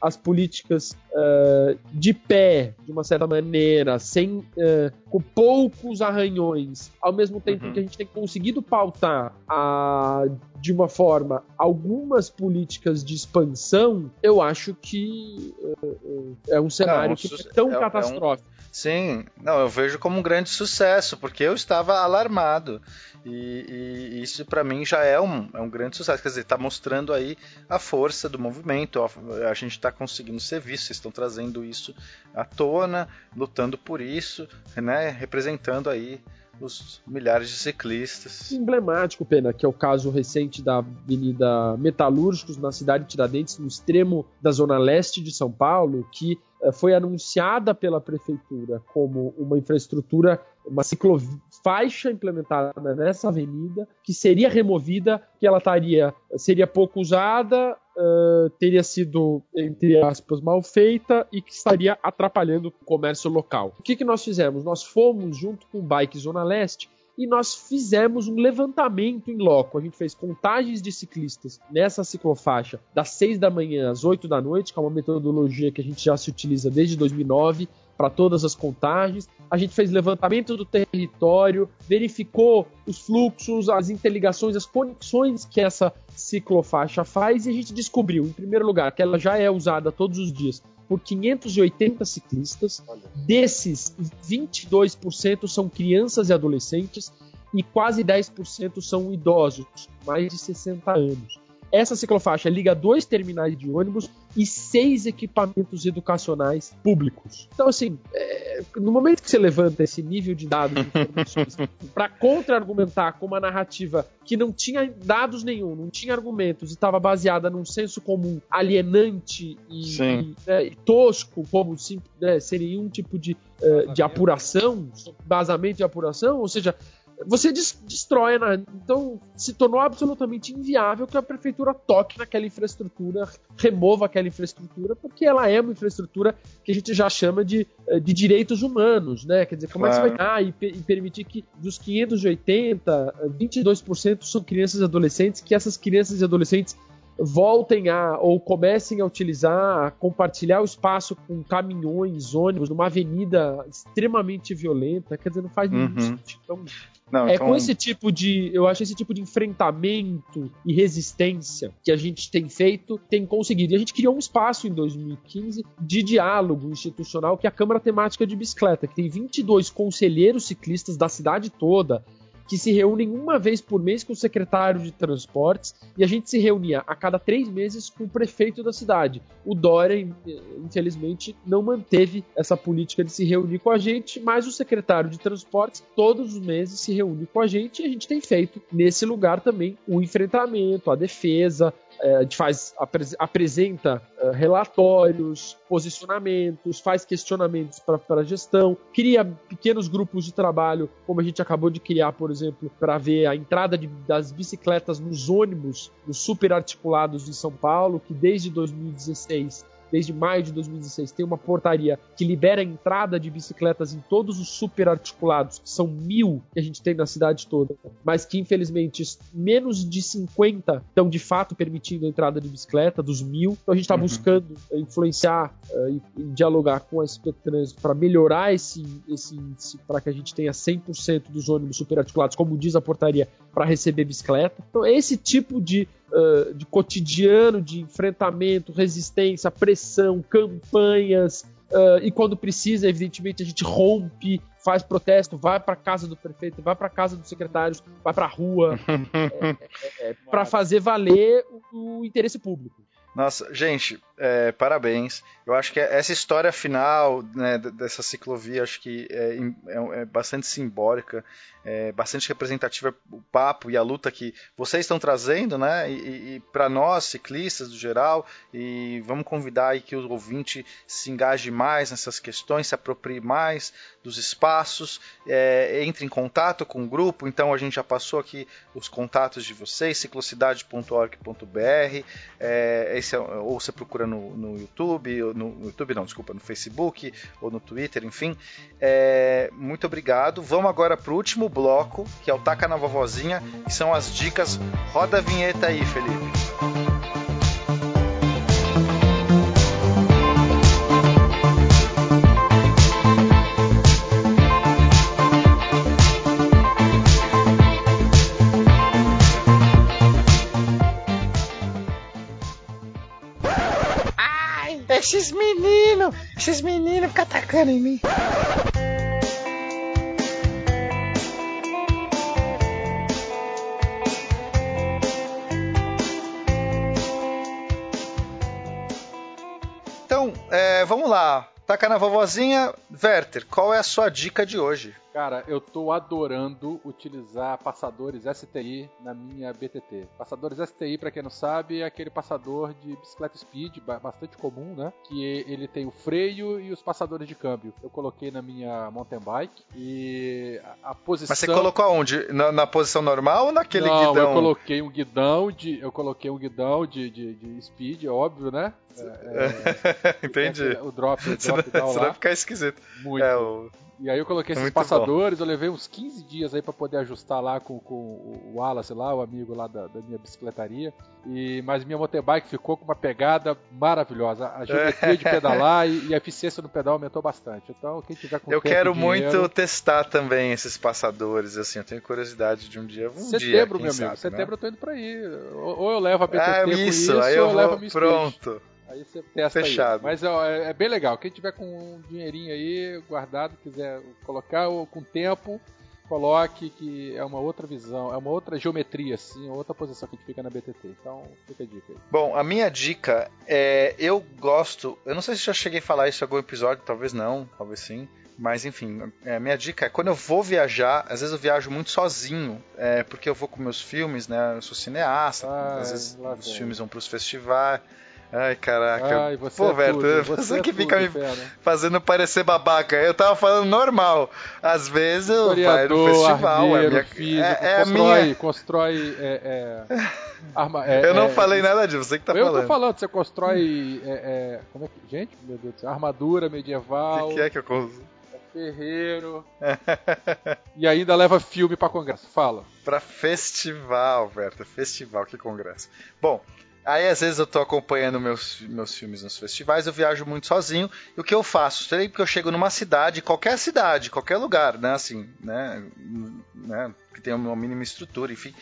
as políticas de pé de uma certa maneira, sem com poucos arranhões, ao mesmo tempo uhum. que a gente tem conseguido pautar a, de uma forma algumas políticas de expansão, eu acho que é um cenário não, que é tão é, catastrófico. É um... Sim, não, eu vejo como um grande sucesso, porque eu estava alarmado. E, e isso para mim já é um, é um grande sucesso. Quer dizer, está mostrando aí a força do movimento. A, a gente está conseguindo ser visto, vocês estão trazendo isso à tona, lutando por isso, né? Representando aí os milhares de ciclistas. Emblemático, Pena, que é o caso recente da Avenida Metalúrgicos, na cidade de Tiradentes, no extremo da zona leste de São Paulo, que eh, foi anunciada pela prefeitura como uma infraestrutura, uma ciclofaixa implementada nessa avenida, que seria removida, que ela estaria, seria pouco usada, uh, teria sido, entre aspas, mal feita e que estaria atrapalhando o comércio local. O que, que nós fizemos? Nós fomos, junto com o Bike Zona Leste, e nós fizemos um levantamento em loco. A gente fez contagens de ciclistas nessa ciclofaixa das 6 da manhã às 8 da noite, que é uma metodologia que a gente já se utiliza desde 2009 para todas as contagens. A gente fez levantamento do território, verificou os fluxos, as interligações, as conexões que essa ciclofaixa faz e a gente descobriu, em primeiro lugar, que ela já é usada todos os dias por 580 ciclistas. Desses, 22% são crianças e adolescentes e quase 10% são idosos, mais de 60 anos. Essa ciclofaixa liga dois terminais de ônibus e seis equipamentos educacionais públicos. Então, assim, é no momento que você levanta esse nível de dados de informações [LAUGHS] para contra-argumentar com uma narrativa que não tinha dados nenhum, não tinha argumentos e estava baseada num senso comum alienante e, e, né, e tosco, como né, sem nenhum tipo de, uh, de apuração, basamento de apuração, ou seja, você destrói, né? então se tornou absolutamente inviável que a prefeitura toque naquela infraestrutura, remova aquela infraestrutura, porque ela é uma infraestrutura que a gente já chama de, eh, de direitos humanos, né? Quer dizer, como claro. é que você vai dar e, e, permitir que dos 580, 22% são crianças e adolescentes, que essas crianças e adolescentes voltem a ou comecem a utilizar, a compartilhar o espaço com caminhões, ônibus, numa avenida extremamente violenta, quer dizer, não faz nenhum uhum. sentido. Então, não, é então... com esse tipo de. Eu acho esse tipo de enfrentamento e resistência que a gente tem feito, tem conseguido. E a gente criou um espaço em 2015 de diálogo institucional, que é a Câmara Temática de Bicicleta, que tem 22 conselheiros ciclistas da cidade toda que se reúnem uma vez por mês com o secretário de transportes e a gente se reunia a cada três meses com o prefeito da cidade. O Dória, infelizmente, não manteve essa política de se reunir com a gente, mas o secretário de transportes todos os meses se reúne com a gente e a gente tem feito nesse lugar também o enfrentamento, a defesa, a gente faz, apresenta é, relatórios, posicionamentos, faz questionamentos para a gestão, cria pequenos grupos de trabalho, como a gente acabou de criar, por exemplo, para ver a entrada de, das bicicletas nos ônibus, nos superarticulados de São Paulo, que desde 2016 desde maio de 2016, tem uma portaria que libera a entrada de bicicletas em todos os superarticulados, que são mil que a gente tem na cidade toda, mas que infelizmente menos de 50 estão de fato permitindo a entrada de bicicleta, dos mil. Então a gente está uhum. buscando eh, influenciar uh, e, e, dialogar com a SP Trânsito para melhorar esse, esse índice, para que a gente tenha 100% dos ônibus superarticulados, como diz a portaria, para receber bicicleta. Então, esse tipo de uh, de cotidiano, de enfrentamento, resistência, pressão, campanhas. Uh, e quando precisa, evidentemente, a gente rompe, faz protesto, vai para casa do prefeito, vai para casa dos secretários, vai para a rua, [LAUGHS] é, é, é, para fazer valer o, o interesse público. Nossa, gente, é, parabéns. Eu acho que essa história final né, dessa ciclovia acho que é, é, é bastante simbólica, é bastante representativa o papo e a luta que vocês estão trazendo, né? E, e para nós ciclistas do geral e vamos convidar aí que o ouvinte se engaje mais nessas questões, se aproprie mais dos espaços, é, entre em contato com o grupo. Então a gente já passou aqui os contatos de vocês, ciclocidade.org.br, é, ou você procura no, no YouTube, no, no, YouTube não, desculpa, no Facebook ou no Twitter, enfim. É, muito obrigado. Vamos agora para o último bloco, que é o Taca na Vovozinha, que são as dicas. Roda a vinheta aí, Felipe. Esses meninos, esses meninos ficam atacando em mim. Então, é, vamos lá. Taca na vovozinha. Werther, qual é a sua dica de hoje? Cara, eu tô adorando utilizar passadores STI na minha BTT. Passadores STI, para quem não sabe, é aquele passador de bicicleta speed, bastante comum, né? Que ele tem o freio e os passadores de câmbio. Eu coloquei na minha mountain bike e a, posição. Mas você colocou aonde? Na, na posição normal ou naquele não, guidão? Eu coloquei um guidão de, eu coloquei um guidão de, de, de speed, óbvio, né? É, é, [LAUGHS] Entendi. O drop, o drop down senão lá. vai ficar esquisito. Muito. É, o... E aí eu coloquei esses Muito passadores, bom. eu levei uns 15 dias aí para poder ajustar lá com, com o Wallace lá, o amigo lá da, da, minha bicicletaria. E, mas minha mountain bike ficou com uma pegada maravilhosa. A geometria de [LAUGHS] pedalar e, e, a eficiência no pedal aumentou bastante. Então, quem tiver com Eu quero dinheiro... muito testar também esses passadores, assim, eu tenho curiosidade de um dia. Um setembro, dia, meu sabe, amigo. Né? setembro eu tô indo pra aí. Ou, ou eu levo a BTT ah, com isso, isso, aí eu ou eu vou... levo a minha Pronto. Aí você testa Fechado. aí. Mas ó, é, é, bem legal. Quem tiver com um dinheirinho aí guardado, quiser colocar ou com tempo, coloque que é uma outra visão, é uma outra geometria, assim, outra posição que a gente fica na BTT. Então, fica a dica aí. Bom, a minha dica é, eu gosto, eu não sei se já cheguei a falar isso em algum episódio, talvez não, talvez sim, Mas enfim, é, minha dica é quando eu vou viajar, às vezes eu viajo muito sozinho, é, porque eu vou com meus filmes, né? Eu sou cineasta, Ah, às vezes os filmes vão pros festivais. Ai, caraca. Ai, você Pô, é Berto, tudo, [LAUGHS] você, é que tudo, fica me fera. fazendo parecer babaca. Eu tava falando normal. Às vezes eu vai no festival. é, armeiro, minha, físico, é, é a constrói, minha. constrói é, é, arma- é, Eu não é, falei nada disso, você que tá eu falando. tô falando, você constrói. é, é, como é que. Gente, meu Deus do céu. Armadura medieval, O que, que é que eu cons- ferreiro. [LAUGHS] e ainda leva filme pra congresso. Fala. Pra festival, Berta. Festival, que congresso. Bom, aí às vezes eu tô acompanhando meus, meus filmes nos festivais, eu viajo muito sozinho. E o que eu faço? Sei que eu chego numa cidade, qualquer cidade, qualquer lugar, né? Assim, né? né que tem uma mínima estrutura, enfim.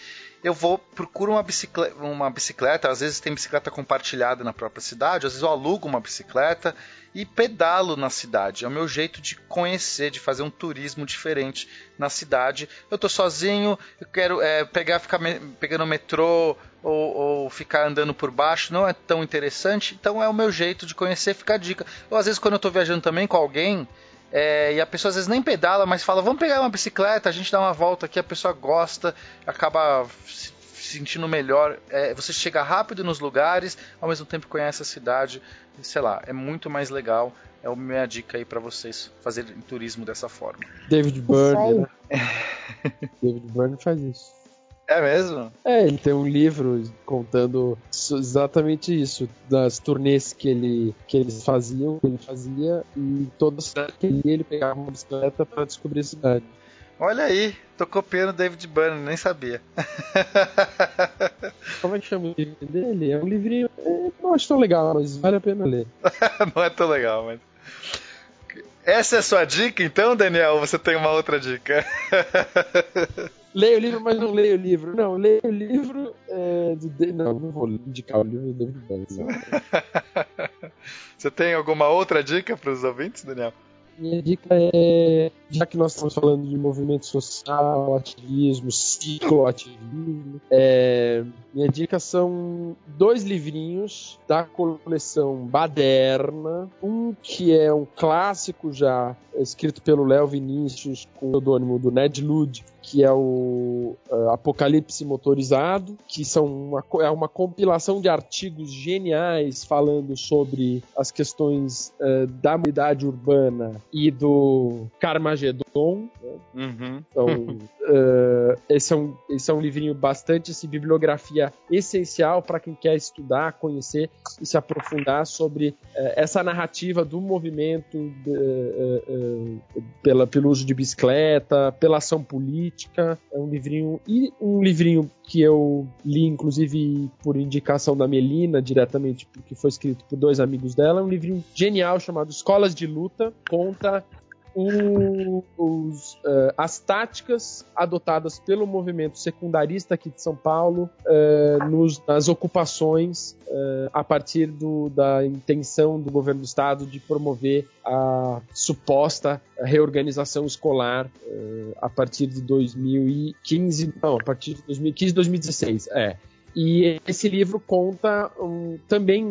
Eu vou, procuro uma bicicleta, uma bicicleta, às vezes tem bicicleta compartilhada na própria cidade, às vezes eu alugo uma bicicleta e pedalo na cidade. É o meu jeito de conhecer, de fazer um turismo diferente na cidade. Eu tô sozinho, eu quero é, pegar, ficar me- pegando metrô ou, ou ficar andando por baixo, não é tão interessante. Então é o meu jeito de conhecer, fica a dica. Ou às vezes quando eu tô viajando também com alguém, é, e a pessoa às vezes nem pedala, mas fala, vamos pegar uma bicicleta, a gente dá uma volta aqui, a pessoa gosta, acaba se sentindo melhor. É, você chega rápido nos lugares, ao mesmo tempo conhece a cidade, sei lá, é muito mais legal. É a minha dica aí pra vocês fazerem turismo dessa forma. David Byrne, né? [LAUGHS] David Byrne faz isso. É mesmo? É, ele tem um livro contando exatamente isso, das turnês que ele que eles faziam, que ele fazia, e toda cidade que ele ele pegava uma bicicleta pra descobrir a cidade. Olha aí, tô copiando David Byrne, nem sabia. [LAUGHS] Como é que chama o livro dele? É um livrinho, é, não acho tão legal, mas vale a pena ler. [LAUGHS] Não é tão legal, mas. Essa é a sua dica, então, Daniel? Você tem uma outra dica? [LAUGHS] Leia o livro, mas não leia o livro. Não, leia o livro é, do Da- Não, não vou indicar o livro do David não. [LAUGHS] Você tem alguma outra dica para os ouvintes, Daniel? Minha dica é, já que nós estamos falando de movimento social, ativismo, cicloativismo, é, minha dica são dois livrinhos da coleção Baderna, um que é um clássico já, escrito pelo Léo Vinícius com o pseudônimo do Ned Ludd, que é o eh, Apocalipse Motorizado, que são uma, é uma compilação de artigos geniais falando sobre as questões eh, da mobilidade urbana e do Carmageddon. né? Uhum. Então, [LAUGHS] eh, esse, é um, esse é um livrinho bastante assim, bibliografia essencial para quem quer estudar, conhecer e se aprofundar sobre eh, essa narrativa do movimento de- eh, pela, pelo uso de bicicleta, pela ação política. É um livrinho e um livrinho que eu li, inclusive, por indicação da Melina, diretamente, porque foi escrito por dois amigos dela. É um livrinho genial chamado Escolas de Luta, conta os, eh, as táticas adotadas pelo movimento secundarista aqui de São Paulo eh, nos- nas ocupações eh, a partir do- da intenção do governo do estado de promover a suposta reorganização escolar a partir de 2015, não, a partir de 2015, 2016, é. E esse livro conta um, também,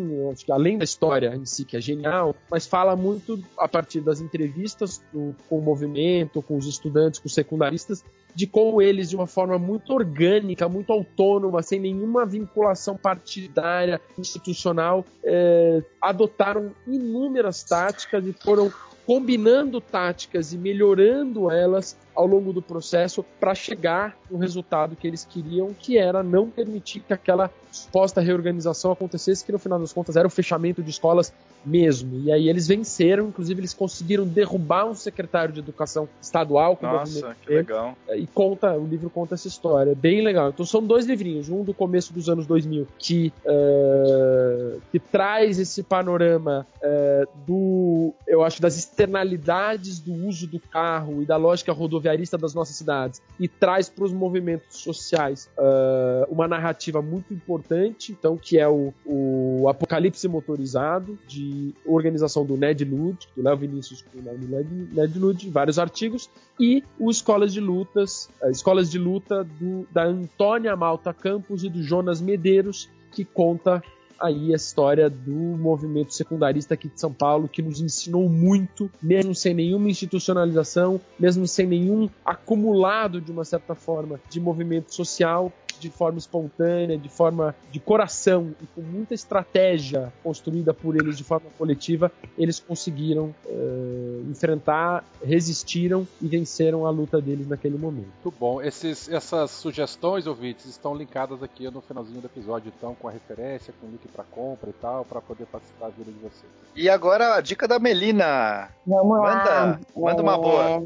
além da história em si, que é genial, mas fala muito a partir das entrevistas do- com o movimento, com os estudantes, com os secundaristas, de como eles, de uma forma muito orgânica, muito autônoma, sem nenhuma vinculação partidária, institucional, eh, adotaram inúmeras táticas e foram combinando táticas e melhorando elas ao longo do processo para chegar no resultado que eles queriam, que era não permitir que aquela suposta reorganização acontecesse, que no final das contas era o fechamento de escolas mesmo. E aí eles venceram, inclusive eles conseguiram derrubar um secretário de educação estadual Nossa, que legal. e conta, o livro conta essa história, bem legal. Então são dois livrinhos, um do começo dos anos 2000 que eh, que traz esse panorama eh, do, eu acho, das externalidades do uso do carro e da lógica rodoviarista das nossas cidades e traz para os movimentos sociais eh, uma narrativa muito importante, então que é o, o Apocalipse Motorizado de organização do Ned Ludd, do Léo Vinícius com o nome Ned, Ned Ludd, vários artigos e o Escolas de Lutas, eh, Escolas de Luta do, da Antônia Malta Campos e do Jonas Medeiros, que conta aí a história do movimento secundarista aqui de São Paulo, que nos ensinou muito, mesmo sem nenhuma institucionalização, mesmo sem nenhum acumulado, de uma certa forma, de movimento social, de forma espontânea, de forma de coração e com muita estratégia construída por eles de forma coletiva, eles conseguiram uh, enfrentar, resistiram e venceram a luta deles naquele momento. Muito bom. Esses, essas sugestões, ouvintes, estão linkadas aqui no finalzinho do episódio, então, com a referência, com o link para compra e tal, para poder facilitar a vida de vocês. E agora a dica da Melina. Vamos manda, lá. Manda uma boa.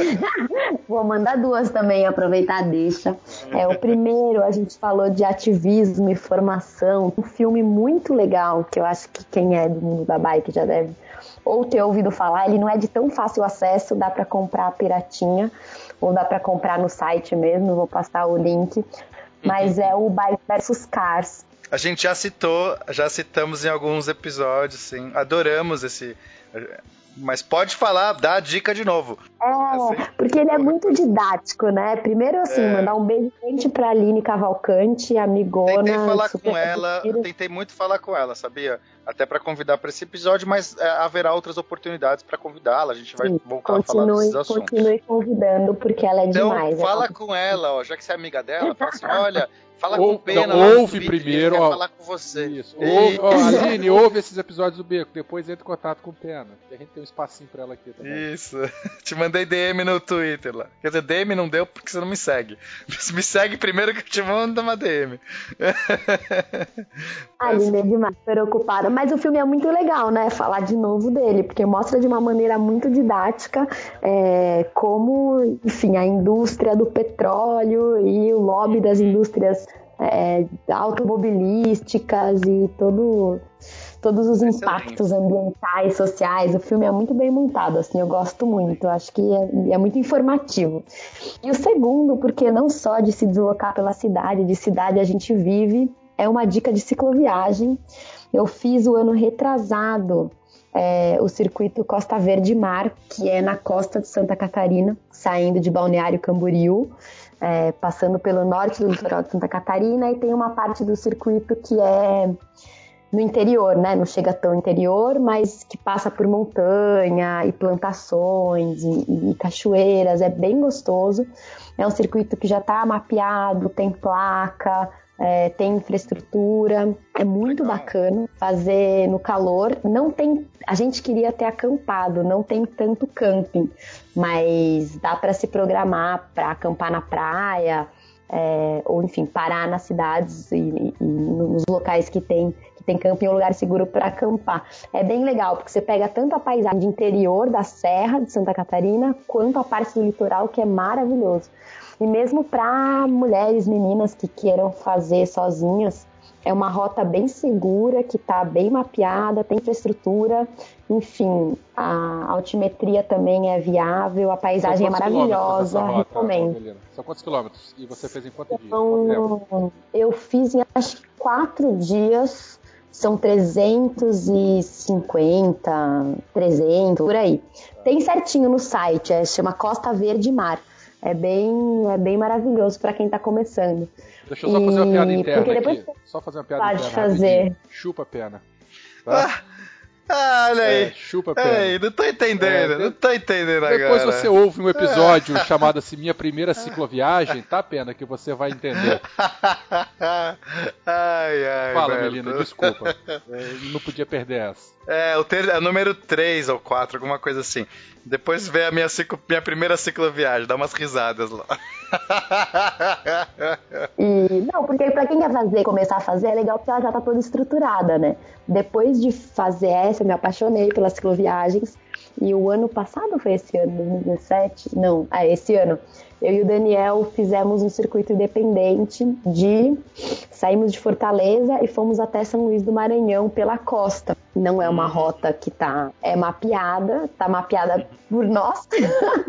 [LAUGHS] Vou mandar duas também, aproveitar a deixa. É, o primeiro, a gente falou de ativismo e formação. Um filme muito legal, que eu acho que quem é do mundo da bike já deve ou ter ouvido falar. Ele não é de tão fácil acesso, dá para comprar piratinha, ou dá para comprar no site mesmo, vou passar o link. Mas é o Bike versus Cars. A gente já citou, já citamos em alguns episódios, sim. Adoramos esse mas pode falar, dá a dica de novo. É, assim. porque ele é muito didático, né? Primeiro, assim, é. mandar um beijo quente pra Aline Cavalcante, amigona. Tentei falar com ela, tentei muito falar com ela, sabia? Até para convidar para esse episódio, mas é, haverá outras oportunidades para convidá-la. A gente vai Sim, voltar continue, a falar desses assuntos. Continue convidando, porque ela é então, demais. Então, fala é com ela, ó, já que você é amiga dela, fala assim: [LAUGHS] olha, Fala ou, com o Pena. Não, ouve primeiro. Ó, falar com você. Isso. Ouve, ó, Aline, ouve esses episódios do Beco. Depois entra em contato com o Pena. A gente tem um espacinho pra ela aqui também. Isso. [LAUGHS] Te mandei DM no Twitter lá. Quer dizer, DM não deu porque você não me segue. Me segue primeiro que eu te mando uma DM. [LAUGHS] Aline é demais, preocupada. Mas o filme é muito legal, né? Falar de novo dele, porque mostra de uma maneira muito didática é, como, enfim, a indústria do petróleo e o lobby das indústrias é, automobilísticas e todo, todos os impactos ambientais, sociais. O filme é muito bem montado, assim, eu gosto muito. Acho que é, é, muito informativo. E o segundo, porque não só de se deslocar pela cidade, de cidade a gente vive, é uma dica de cicloviagem. Eu fiz o ano retrasado é, o circuito Costa Verde Mar, que é na costa de Santa Catarina, saindo de Balneário Camboriú é, passando pelo norte do litoral de Santa Catarina e tem uma parte do circuito que é no interior, né? Não chega tão interior, mas que passa por montanha e plantações e, e cachoeiras, é bem gostoso. É um circuito que já está mapeado, tem placa, é, tem infraestrutura, é muito Legal. bacana fazer no calor. Não tem, a gente queria ter acampado, não tem tanto camping, mas dá para se programar para acampar na praia. É, ou enfim, parar nas cidades e, e, nos locais que tem, que tem camping, um lugar seguro para acampar. É bem legal, porque você pega tanto a paisagem de interior da Serra de Santa Catarina, quanto a parte do litoral, que é maravilhoso. E mesmo para mulheres, meninas que queiram fazer sozinhas, é uma rota bem segura, que está bem mapeada, tem infraestrutura, enfim, a altimetria também é viável, a paisagem é maravilhosa, rota, recomendo. São quantos quilômetros? E você fez em quanto então, Eu fiz em acho que quatro dias, são 350, 300, por aí. Tem certinho no site, é, chama Costa Verde Mar. É bem, é bem maravilhoso para quem está começando. Deixa eu só fazer uma piada interna aqui. Só fazer uma piada pode interna. fazer. Rapidinho. Chupa a pena. Tá? Ah. Ah, olha aí. É, chupa pena. Ei, não tô entendendo, é, não tô entendendo depois agora. Depois você ouve um episódio é. [LAUGHS] chamado assim Minha Primeira Cicloviagem, tá, Pena, que você vai entender. ai, ai, Fala, Beto. Melina, desculpa. [LAUGHS] não podia perder essa. É, o, ter, é o número 3 ou 4, alguma coisa assim. Depois vê a minha, ciclo, minha primeira cicloviagem, dá umas risadas lá. E, não, porque para quem quer fazer, começar a fazer, é legal porque ela já tá toda estruturada, né? Depois de fazer essa, eu me apaixonei pelas cicloviagens. E o ano passado foi esse ano, 2017? Não, é esse ano eu e o Daniel fizemos um circuito independente de saímos de Fortaleza e fomos até São Luís do Maranhão pela costa. Não é uma rota que tá é mapeada, tá mapeada por nós.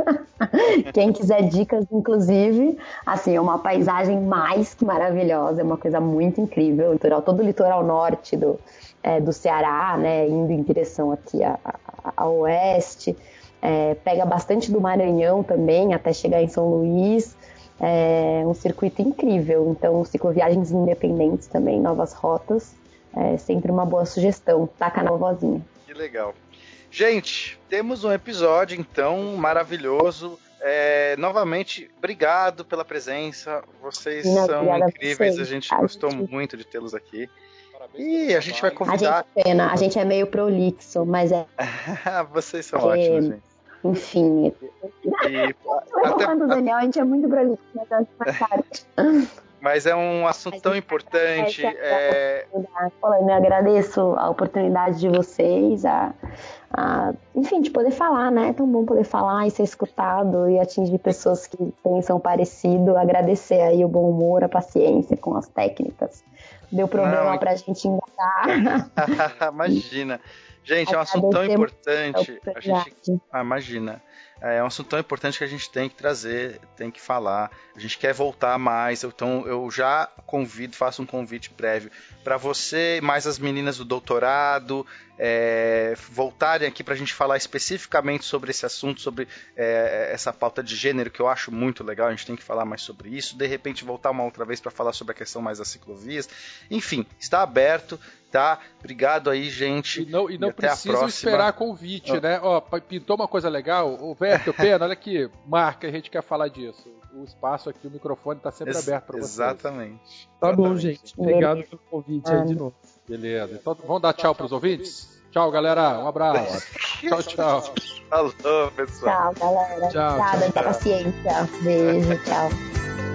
[LAUGHS] Quem quiser dicas, inclusive, assim, é uma paisagem mais que maravilhosa, é uma coisa muito incrível. Litoral, todo o litoral norte do, é, do Ceará, né, indo em direção aqui a, a, a oeste é, pega bastante do Maranhão também, até chegar em São Luís. É um circuito incrível. Então, cicloviagens independentes também, novas rotas. é sempre uma boa sugestão. Taca na vozinha. Que legal. Gente, temos um episódio então maravilhoso. É, novamente, obrigado pela presença. Vocês Não, são incríveis. vocês. A gente A gostou gente- muito de tê-los aqui. Parabéns E a gente vai trabalho. A gente convidar. é pena, a gente é meio prolixo, mas é, [LAUGHS] Vocês são É, ótimos, gente. Enfim. E, até- do Daniel, a gente é muito prolixo, faz parte. mas é um assunto tão importante. É, Falando, eu agradeço a oportunidade de vocês, a, a- enfim, de poder falar, né? É tão bom poder falar e ser escutado e atingir pessoas que pensam parecido. Agradecer aí o bom humor, a paciência com as técnicas. Deu problema Não, é- pra gente engatar. [LAUGHS] [LAUGHS] imagina. Gente, é um assunto tão importante. A gente. Ah, imagina. É um assunto tão importante que a gente tem que trazer, tem que falar. A gente quer voltar mais. Então eu já convido, faço um convite prévio para você, mais as meninas do doutorado, é, voltarem aqui para a gente falar especificamente sobre esse assunto, sobre é, essa pauta de gênero que eu acho muito legal. A gente tem que falar mais sobre isso. De repente voltar uma outra vez para falar sobre a questão mais das ciclovias. Enfim, está aberto. Tá? Obrigado aí, gente. E não, e não até a precisam próxima. esperar convite, né? Ó, pintou uma coisa legal. O Verto, Pena, olha aqui, marca, a gente quer falar disso. O espaço aqui, o microfone tá sempre Ex- aberto para vocês. Exatamente. Tá bom, Exatamente. gente. Obrigado pelo convite aí de novo. Beleza. Então vamos dar tchau pros ouvintes? Tchau, galera. Um abraço. [LAUGHS] tchau, tchau. Falou, pessoal. Tchau, galera. Tchau, Obrigada tchau, pela paciência. Beijo, tchau.